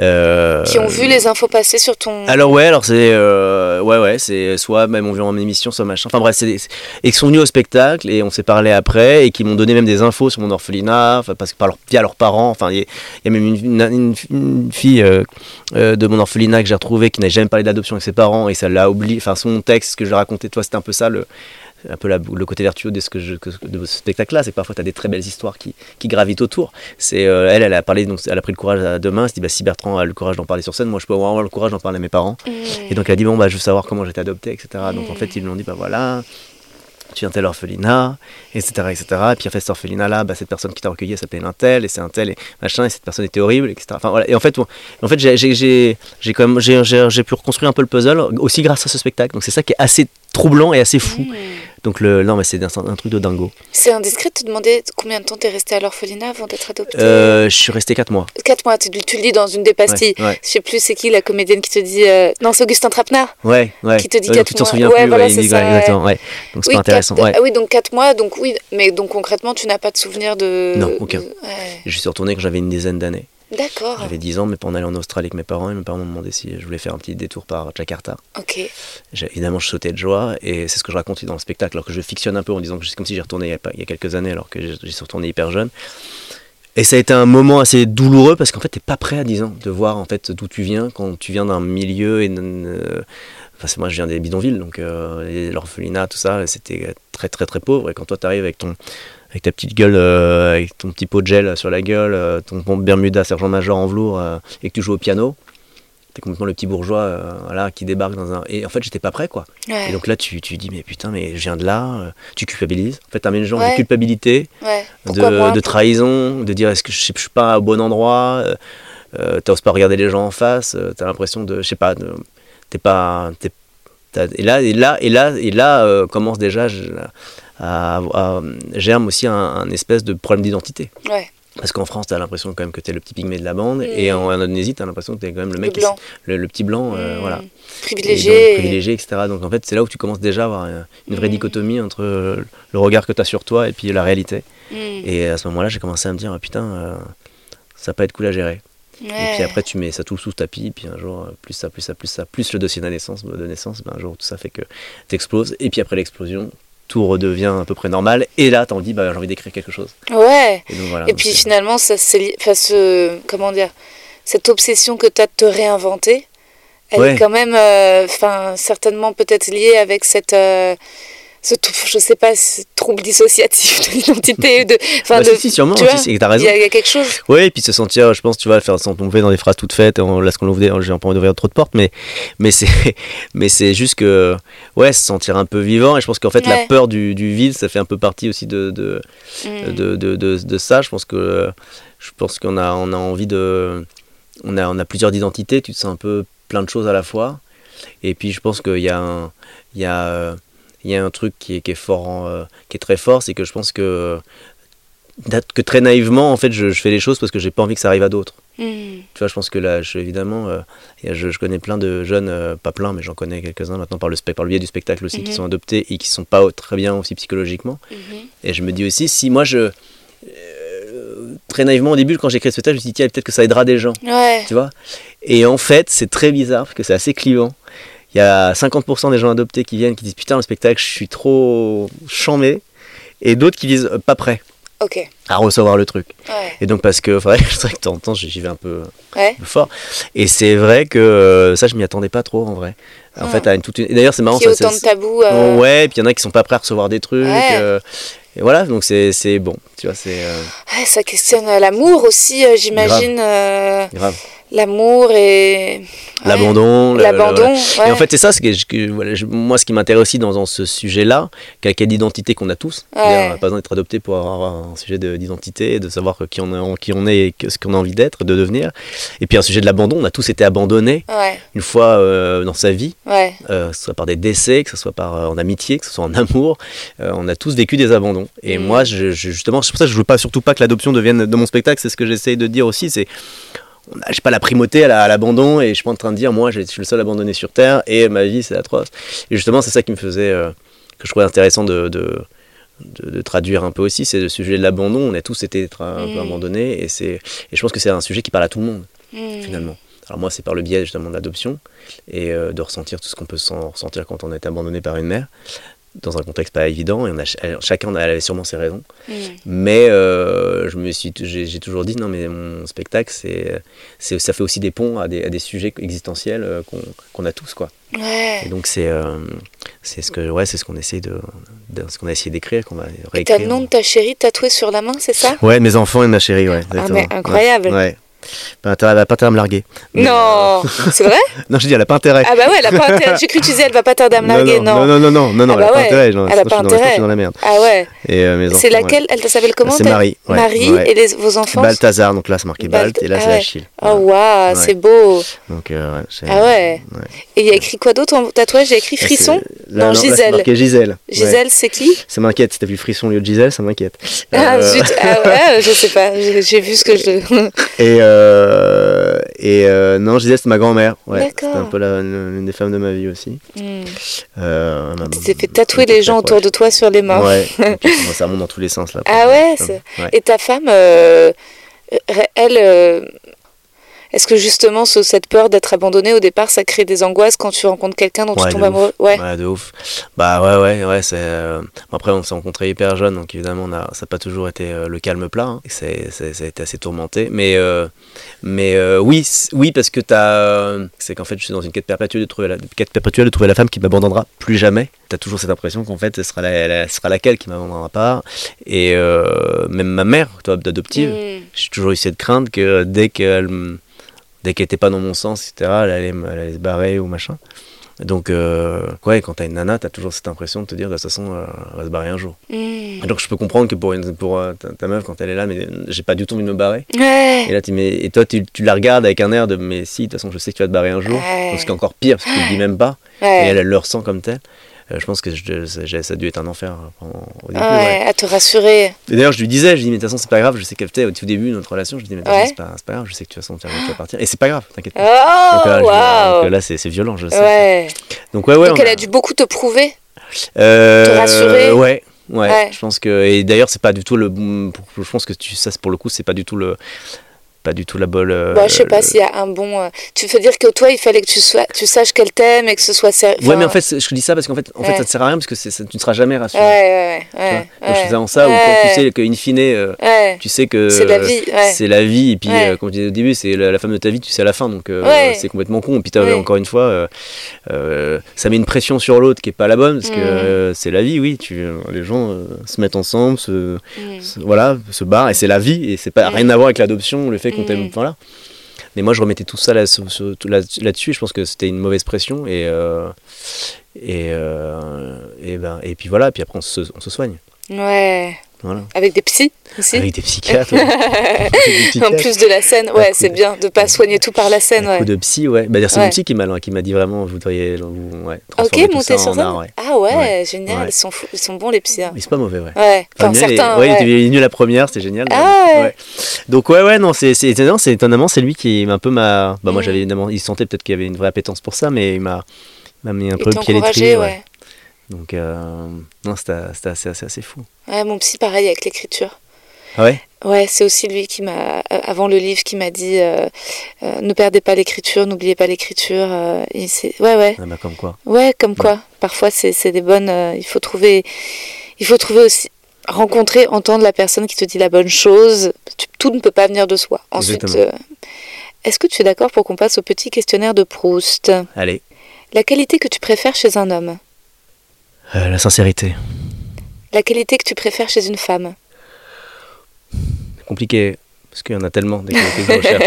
C: Euh,
B: Qui ont vu les infos passer sur ton.
C: Alors ouais, alors c'est euh, ouais ouais, c'est soit même on vient en émission, soit machin. Enfin bref, c'est et qui sont venus au spectacle et on s'est parlé après et qui m'ont donné même des infos sur mon orphelinat, parce que par leur, via leurs parents. Enfin il y, a- même une, une- une- une fille euh, de mon orphelinat que j'ai retrouvée qui n'avait jamais parlé d'adoption avec ses parents et ça l'a oublié. Enfin son texte, ce que je racontais, toi, c'était un peu ça le un peu la- le côté vertueux de ce, que je, que- de ce spectacle-là, c'est que parfois tu as des très belles histoires qui, qui gravitent autour. C'est euh, elle, elle a parlé, donc elle a pris le courage à demain. Elle se dit bah, si Bertrand a le courage d'en parler sur scène, moi je peux avoir le courage d'en parler à mes parents.
B: Mmh.
C: Et donc elle a dit bon bah je veux savoir comment j'ai été adopté, etc. Donc en fait ils lui ont dit bah voilà, tu viens tel orphelinat, etc. etc. Et puis en fait cet orphelinat là, bah, cette personne qui t'a recueilli elle s'appelait un tel et c'est un tel et machin et cette personne était horrible, etc. Enfin voilà. Et en fait, bon, en fait j'ai- j'ai j'ai- j'ai quand même j'ai- j'ai j'ai pu reconstruire un peu le puzzle aussi grâce à ce spectacle. Donc c'est ça qui est assez troublant et assez fou.
B: Mmh.
C: Donc le non mais c'est un, un truc de dingo.
B: C'est indiscret de te demander combien de temps t'es resté à l'orphelinat avant d'être adopté.
C: Euh, je suis resté 4 mois.
B: 4 mois, tu, tu le dis dans une des pastilles.
C: Ouais, ouais.
B: Je sais plus c'est qui la comédienne qui te dit. euh, Non, c'est Augustin Trapenard.
C: Ouais, ouais.
B: Qui te dit
C: Ouais,
B: quatre
C: tu t'en
B: mois.
C: souviens
B: Ouais,
C: plus,
B: voilà, c'est ça,
C: exactement, ouais. Donc c'est
B: Oui,
C: pas intéressant.
B: quatre-. Ah oui, donc 4 mois, donc oui, mais donc concrètement, tu n'as pas de souvenir de.
C: Non, aucun. Je suis retourné quand j'avais une dizaine d'années.
B: D'accord.
C: J'avais 10 ans, mais pour en aller en Australie avec mes parents, et mes parents m'ont demandé si je voulais faire un petit détour par Jakarta.
B: Ok.
C: Évidemment, je sautais de joie, et c'est ce que je raconte dans le spectacle, alors que je fictionne un peu en disant que c'est comme si j'y retourné il y, a pas- il y a quelques années, alors que j'y suis retourné hyper jeune. Et ça a été un moment assez douloureux parce qu'en fait, t'es pas prêt à 10 ans de voir en fait d'où tu viens quand tu viens d'un milieu et euh, Enfin, moi, je viens des bidonvilles, donc euh, l'orphelinat, tout ça, c'était très très très pauvre. Et quand toi, t'arrives avec ton avec ta petite gueule, euh, avec ton petit pot de gel sur la gueule, euh, ton bon Bermuda sergent-major en velours, euh, et que tu joues au piano, t'es complètement le petit bourgeois voilà, qui débarque dans un. Et en fait, j'étais pas prêt, quoi.
B: Ouais.
C: Et donc là, tu, tu dis, mais putain, mais je viens de là, tu culpabilises. En fait, t'as un mélange
B: Ouais.
C: de culpabilité,
B: ouais.
C: De, de trahison, de dire est-ce que je, je suis pas au bon endroit, t'oses pas regarder les gens en face, t'as l'impression de, je sais pas, t'es pas. t'es- t'as- et là, et là, et là, et là commence déjà je- à, à- germe aussi un, un espèce de problème d'identité.
B: Ouais.
C: Parce qu'en France, t'as l'impression quand même que t'es le petit pygmé de la bande,
B: Mm.
C: et en, en Indonésie, t'as l'impression que t'es quand même le mec,
B: blanc.
C: le, le petit blanc, euh,
B: Mmh.
C: voilà. Et donc,
B: Privilégié.
C: privilégié, etc. Donc en fait, c'est là où tu commences déjà à avoir une vraie
B: Mm.
C: dichotomie entre le regard que tu as sur toi et puis la réalité.
B: Mm.
C: Et à ce moment-là, j'ai commencé à me dire, ah, putain, euh, ça va pas être cool à gérer. Et puis après, tu mets ça tout sous le tapis, puis un jour, euh, plus ça, plus ça, plus ça, plus le dossier de naissance, de naissance, ben, un jour, tout ça fait que t'exploses. Et puis après l'explosion, tout redevient à peu près normal. Et là, t'en dis, bah, j'ai envie d'écrire quelque chose.
B: Ouais.
C: Et donc voilà.
B: Et
C: donc
B: puis finalement, ça c'est enfin, ce comment dire, cette obsession que tu as de te réinventer, elle
C: Ouais.
B: est quand même, euh, certainement peut-être liée avec cette, euh, ce, je sais pas, ce trouble dissociatif de <laughs> l'identité, de, enfin
C: Bah,
B: de,
C: si, si, sûrement,
B: tu vois,
C: si, t'as
B: il
C: raison.
B: il y a quelque chose.
C: Oui, et puis se sentir, je pense, tu vois, faire sans tomber dans des phrases toutes faites, on, là, ce qu'on ouvrait, j'ai pas envie d'ouvrir trop de portes, mais, mais c'est, <laughs> mais c'est juste que, ouais, se sentir un peu vivant, et je pense qu'en fait, la peur du, du vide, ça fait un peu partie aussi de, de,
B: Mm.
C: de, de, de- de ça. Je pense que, je pense qu'on a, on a envie de, on a, on a plusieurs identités, tu te sens un peu plein de choses à la fois, et puis je pense qu'il y a un, il y a, euh, il y a un truc qui est, qui est fort, en, euh, qui est très fort, c'est que je pense que, que très naïvement, en fait, je, je fais les choses parce que j'ai pas envie que ça arrive à d'autres.
B: Mm.
C: Tu vois, je pense que là, je, évidemment, euh, je, je connais plein de jeunes, euh, pas plein, mais j'en connais quelques-uns maintenant par le, par le biais du spectacle aussi, qui
B: Mhm.
C: sont adoptés et qui sont pas très bien aussi psychologiquement.
B: Mhm.
C: Et je me dis aussi, si moi, je. euh, très naïvement, au début, quand j'ai écrit ce spectacle, je me suis dit, tiens, peut-être que ça aidera des gens,
B: Ouais.
C: tu vois? Et en fait, c'est très bizarre, parce que c'est assez clivant. Il y a 50% des gens adoptés qui viennent, qui disent, putain, le spectacle, je suis trop chambé. Et d'autres qui disent, euh, pas prêt à recevoir le truc.
B: Ouais.
C: Et donc, parce que, <laughs> c'est vrai vrai que de temps en temps, j'y vais un peu
B: Ouais.
C: un peu fort. Et c'est vrai que euh, ça, je m'y attendais pas trop en vrai. En
B: Ah.
C: fait, à une toute une- d'ailleurs, c'est marrant.
B: Qui y a
C: ça,
B: autant de tabous. euh,
C: Ouais, et puis il y en a qui sont pas prêts à recevoir des trucs.
B: Ouais.
C: euh, et voilà, donc c'est bon. Tu vois, c'est euh,
B: ça questionne euh, l'amour aussi, euh, j'imagine. euh,
C: grave.
B: L'amour et. ouais.
C: L'abandon.
B: L'abandon.
C: Et en fait, c'est ça, c'est que, je- que, voilà, je- moi, ce qui m'intéresse aussi dans, dans ce sujet-là, quelle quelle d'identité qu'on a tous.
B: Ouais.
C: On n'a pas besoin d'être adopté pour avoir un sujet de- d'identité, de savoir qui on, est, qui on est et ce qu'on a envie d'être, de devenir. Et puis un sujet de l'abandon, on a tous été abandonnés une fois euh, dans sa vie. Euh, que ce soit par des décès, que ce soit par euh, en amitié, que ce soit en amour, on a tous vécu des abandons. Et
B: Mm.
C: moi, je, je- justement, c'est pour ça que je veux pas surtout pas que l'adoption devienne de mon spectacle. C'est ce que j'essaye de dire aussi. C'est on a- j'ai pas la primauté à la- à l'abandon et je suis pas en train de dire moi je suis le seul abandonné sur terre et ma vie c'est atroce. Et justement, c'est ça qui me faisait euh, que je trouvais intéressant de, de de, de traduire un peu aussi, c'est le sujet de l'abandon. On a tous été un peu
B: Mm.
C: abandonnés et c'est je pense que c'est un sujet qui parle à tout le monde.
B: Hmm.
C: finalement. Alors moi, c'est par le biais justement de l'adoption et euh, de ressentir tout ce qu'on peut s'en ressentir quand on est abandonné par une mère dans un contexte pas évident et on a elle- chacun avait sûrement ses raisons. Mais euh, je me suis, j'ai toujours dit non mais mon spectacle c'est, c'est ça fait aussi des ponts à des, à des sujets existentiels euh, qu'on qu'on a tous quoi.
B: Ouais.
C: Et donc c'est euh, c'est ce que ouais c'est ce qu'on essaie de, de- ce qu'on a essayé d'écrire qu'on va
B: Et t'as
C: réécrire.
B: le nom de ta chérie tatoué sur la main, c'est ça?
C: Ouais mes enfants et ma chérie ouais.
B: Ah, mais incroyable.
C: Ouais. ouais. Pas intérêt- elle a pas intérêt à me larguer. Mais,
B: Non, c'est vrai
C: euh, <laughs> non je dis elle a pas intérêt.
B: Ah bah ouais, elle a pas intérêt. J'ai cru que tu disais elle va pas tarder à me larguer, non.
C: non, non, non, non, non, non,
B: Ah
C: elle a
B: bah
C: pas
B: ouais,
C: intérêt. non,
B: elle a pas intérêt.
C: Je suis dans la merde.
B: Ah ouais.
C: Et euh,
B: C'est
C: enfants, ouais.
B: laquelle Elle s'appelle comment
C: C'est Marie, ouais,
B: Marie et les, vos enfants?
C: Balthazar, donc là c'est marqué
B: Balt-
C: et là
B: ah
C: c'est. Achille.
B: Oh waouh,
C: Ouais.
B: c'est beau.
C: Donc, euh,
B: Ah ouais. Et il y a écrit quoi d'autre en tatouage? J'ai écrit frisson. Non, Gisèle.
C: Gisèle.
B: Gisèle, c'est qui?
C: Ça m'inquiète, si t'as vu frisson au lieu de Gisèle, ça m'inquiète.
B: Ah
C: Euh,
B: zut, ah ouais, <laughs> je sais pas. J'ai j'ai vu ce que je.
C: Et, euh, et euh, non, Gisèle, c'est ma grand-mère. Ouais. C'était un peu l'une des femmes de ma vie aussi.
B: Hmm.
C: Euh, ma-
B: Tu t'es fait tatouer les gens autour de toi sur les mains.
C: Ouais, <laughs> et puis, moi, ça remonte dans tous les sens là.
B: Ah ouais. Et ta femme, euh, elle, est-ce que justement ce- cette peur d'être abandonnée au départ, ça crée des angoisses quand tu rencontres quelqu'un dont
C: Ouais,
B: tu tombes amoureux? Ouais.
C: Ouais, de ouf. Bah ouais, ouais, ouais. C'est euh, après on s'est rencontrés hyper jeunes, donc évidemment on a, ça n'a pas toujours été euh, le calme plat. hein. C'est, c'est- ça a été assez tourmenté. Mais euh, mais euh, oui, oui parce que t'as, c'est qu'en fait je suis dans une quête perpétuelle de trouver la quête perpétuelle de trouver la femme qui m'abandonnera plus jamais. T'as toujours cette impression qu'en fait ce sera la, sera laquelle qui m'abandonnera pas. Et même ma mère, toi, d'adoptive,
B: Hmm.
C: j'ai toujours eu cette crainte que dès qu'elle dès qu'elle était pas dans mon sens etc elle allait, me- elle allait se barrer ou machin donc euh, ouais quand t'as une nana t'as toujours cette impression de te dire de toute façon euh, elle va se barrer un jour
B: Hmm.
C: donc je peux comprendre que pour, une, pour euh, ta, ta meuf quand elle est là mais euh, j'ai pas du tout envie de me barrer
B: Ouais.
C: et là tu mais, et toi tu, tu la regardes avec un air de mais si de toute façon je sais que tu vas te barrer un jour
B: Ouais.
C: ce qui est encore pire parce que tu le dis même pas
B: Ouais.
C: et elle, elle le ressent comme tel Euh, je pense que je- ça, ça a dû être un enfer euh, pendant- au début
B: Ah
C: ouais.
B: ouais, à te rassurer.
C: Et d'ailleurs, je lui disais, je lui dis, mais de toute façon, c'est pas grave, je sais qu'elle au tout début de notre relation, je lui dis, mais de toute façon, c'est pas, grave, je sais que de toute façon, tu vas, tu vas partir. Et c'est pas grave, t'inquiète pas.
B: Oh,
C: donc, là, je- donc,
B: waouh
C: là, c'est violent, je sais.
B: Ouais.
C: Donc, ouais, ouais.
B: Donc
C: on
B: elle
C: a-
B: a dû beaucoup te prouver.
C: Euh,
B: te rassurer.
C: Ouais. Ouais,
B: Ouais.
C: je pense que et d'ailleurs c'est pas du tout le je pense que tu ça pour le coup c'est pas du tout le pas du tout la bonne euh,
B: Bah, je sais pas
C: le-
B: s'il y a un bon. euh, Tu veux dire que toi, il fallait que tu, sois, tu saches qu'elle t'aime et que ce soit sérieux.
C: Ouais, mais en fait, je te dis ça parce qu'en fait, en fait
B: Ouais.
C: ça te sert à rien parce que ça- tu ne seras jamais
B: Ouais,
C: rassuré.
B: ouais, ouais. ouais,
C: Quand je
B: ouais.
C: faisais en ça, ou quand tu
B: Ouais.
C: sais qu'in fine, euh,
B: Ouais.
C: tu sais que
B: C'est la vie, ouais.
C: c'est la vie et puis
B: Ouais.
C: euh, comme je disais au début c'est la, la femme de ta vie tu sais à la fin donc
B: Ouais.
C: c'est complètement con et puis
B: Ouais.
C: encore une fois ça met une pression sur l'autre qui est pas la bonne parce que
B: Mm.
C: c'est la vie oui tu les gens se mettent ensemble se,
B: Mm.
C: se- voilà se barrent et c'est la vie et c'est pas
B: Mm.
C: rien à voir avec l'adoption le fait qu'on t'aime. Voilà. Mais moi je remettais tout ça là, tout là- là-dessus je pense que c'était une mauvaise pression et euh, et, euh, et ben et puis voilà puis après on se, on se soigne.
B: Ouais.
C: Voilà
B: Avec des psys aussi.
C: avec des psychiatres ouais. <laughs>
B: En plus de la scène, ouais, c'est
C: de-
B: bien de pas soigner tout par la scène,
C: Un
B: ouais.
C: coup de psy, ouais. Bah, c'est mon psy qui m'a, dit vraiment, vous devriez vous, ouais,
B: Ok,
C: transformer tout
B: monter
C: ça
B: sur
C: en
B: scène.
C: art, ouais.
B: Ah ouais, génial. Ils, sont fous- ils sont bons les psys. hein.
C: Mais c'est pas mauvais, ouais.
B: Ouais, enfin
C: est-
B: certains.
C: ouais,
B: ouais.
C: il était venu la première, c'était génial.
B: Ah ouais.
C: Donc ouais, ouais, non, c'est, étonnant, c'est étonnamment, c'est lui qui m'a un peu m'a, bah moi
B: Mm.
C: j'avais évidemment, il sentait peut-être qu'il y avait une vraie appétence pour ça, mais il m'a, m'a mis un
B: Ils
C: peu le pied à l'étrier,
B: ouais.
C: Donc euh, non, c'était, assez, assez, assez fou.
B: Ouais, mon psy, pareil, avec l'écriture.
C: Ah ouais?
B: Ouais, c'est aussi lui qui m'a, euh, avant le livre, qui m'a dit euh, euh, ne perdez pas l'écriture, n'oubliez pas l'écriture. et c'est... Ouais, ouais.
C: Ah bah comme quoi.
B: Ouais, comme quoi. Parfois, c'est, des bonnes. il faut trouver. Il faut trouver aussi. Rencontrer, entendre la personne qui te dit la bonne chose. Tout ne peut pas venir de soi. Ensuite, est-ce que tu es d'accord pour qu'on passe au petit questionnaire de Proust?
C: Allez,
B: La qualité que tu préfères chez un homme?
C: Euh, la sincérité.
B: La qualité que tu préfères chez une femme
C: compliqué parce qu'il y en a tellement des qualités que je recherche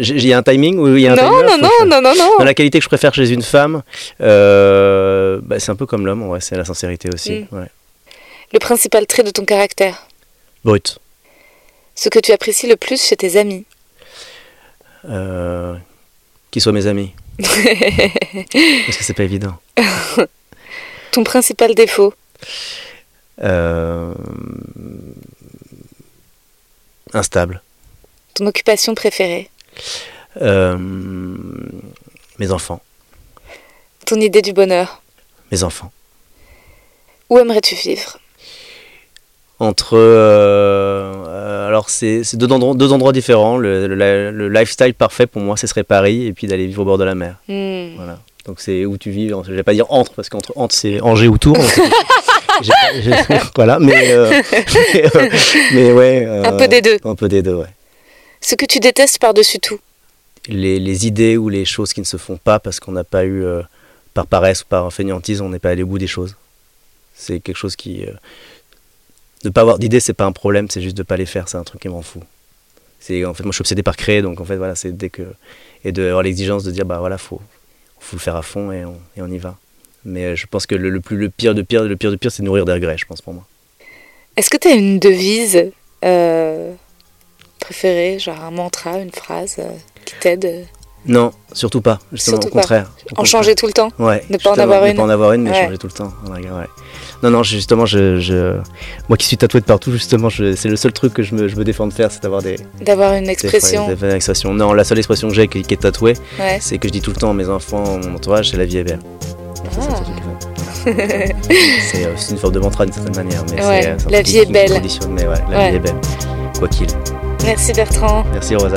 C: chez il y a un timing ou il y a un
B: Non,
C: timer,
B: non, non, non, non, non.
C: Dans la qualité que je préfère chez une femme, euh, bah, c'est un peu comme l'homme, c'est la sincérité aussi.
B: Mm.
C: Ouais.
B: Le principal trait de ton caractère
C: Brut.
B: Ce que tu apprécies le plus chez tes amis
C: Euh, Qu'ils soient mes amis. <laughs> Parce que c'est pas évident. <laughs>
B: Ton principal défaut
C: Euh, Instable.
B: Ton occupation préférée
C: Euh, Mes enfants.
B: Ton idée du bonheur
C: Mes enfants.
B: Où aimerais-tu vivre
C: entre alors c'est deux endroits, deux endroits différents. Le, le, lifestyle parfait pour moi, ce serait Paris et puis d'aller vivre au bord de la mer.
B: Hmm.
C: Voilà. Donc c'est où tu vis. Je vais pas dire entre parce qu'entre entre c'est Angers ou Tours. <laughs> <laughs> <laughs> voilà, mais mais, ouais.
B: un peu des deux.
C: Un peu des deux, ouais.
B: Ce que tu détestes par-dessus tout
C: les, les, idées ou les choses qui ne se font pas parce qu'on n'a pas eu, euh, par paresse ou par fainéantise, on n'est pas allé au bout des choses. C'est quelque chose qui. Euh, ne pas avoir d'idées, c'est pas un problème, c'est juste de pas les faire, c'est un truc qui m'en fout. C'est en fait moi je suis obsédé par créer, donc en fait voilà, c'est dès que et d'avoir l'exigence de dire bah voilà faut faut le faire à fond et on, et on y va. Mais euh, je pense que le, plus le pire de pire, le pire de pire, c'est nourrir des regrets, je pense pour moi.
B: Est-ce que tu as une devise préférée, genre un mantra, une phrase qui t'aide
C: Non, surtout pas. Justement, au contraire.
B: en changer tout le temps?
C: Ouais.
B: Ne pas en avoir une?
C: Ne pas en avoir une, mais changer tout le temps. Non, non, justement, je, moi qui suis tatoué de partout, justement, c'est le seul truc que je me, je me défends de faire, c'est d'avoir des.
B: D'avoir une expression.
C: Des, Non, la seule expression que j'ai qui, est tatouée, c'est que je dis tout le temps à mes enfants, mon entourage, c'est la vie est belle.
B: Ah.
C: c'est une forme de mantra d'une certaine manière. Mais
B: ouais, la vie est belle.
C: Mais ouais, la vie est belle. Quoi qu'il.
B: Merci Bertrand.
C: Merci Rosa,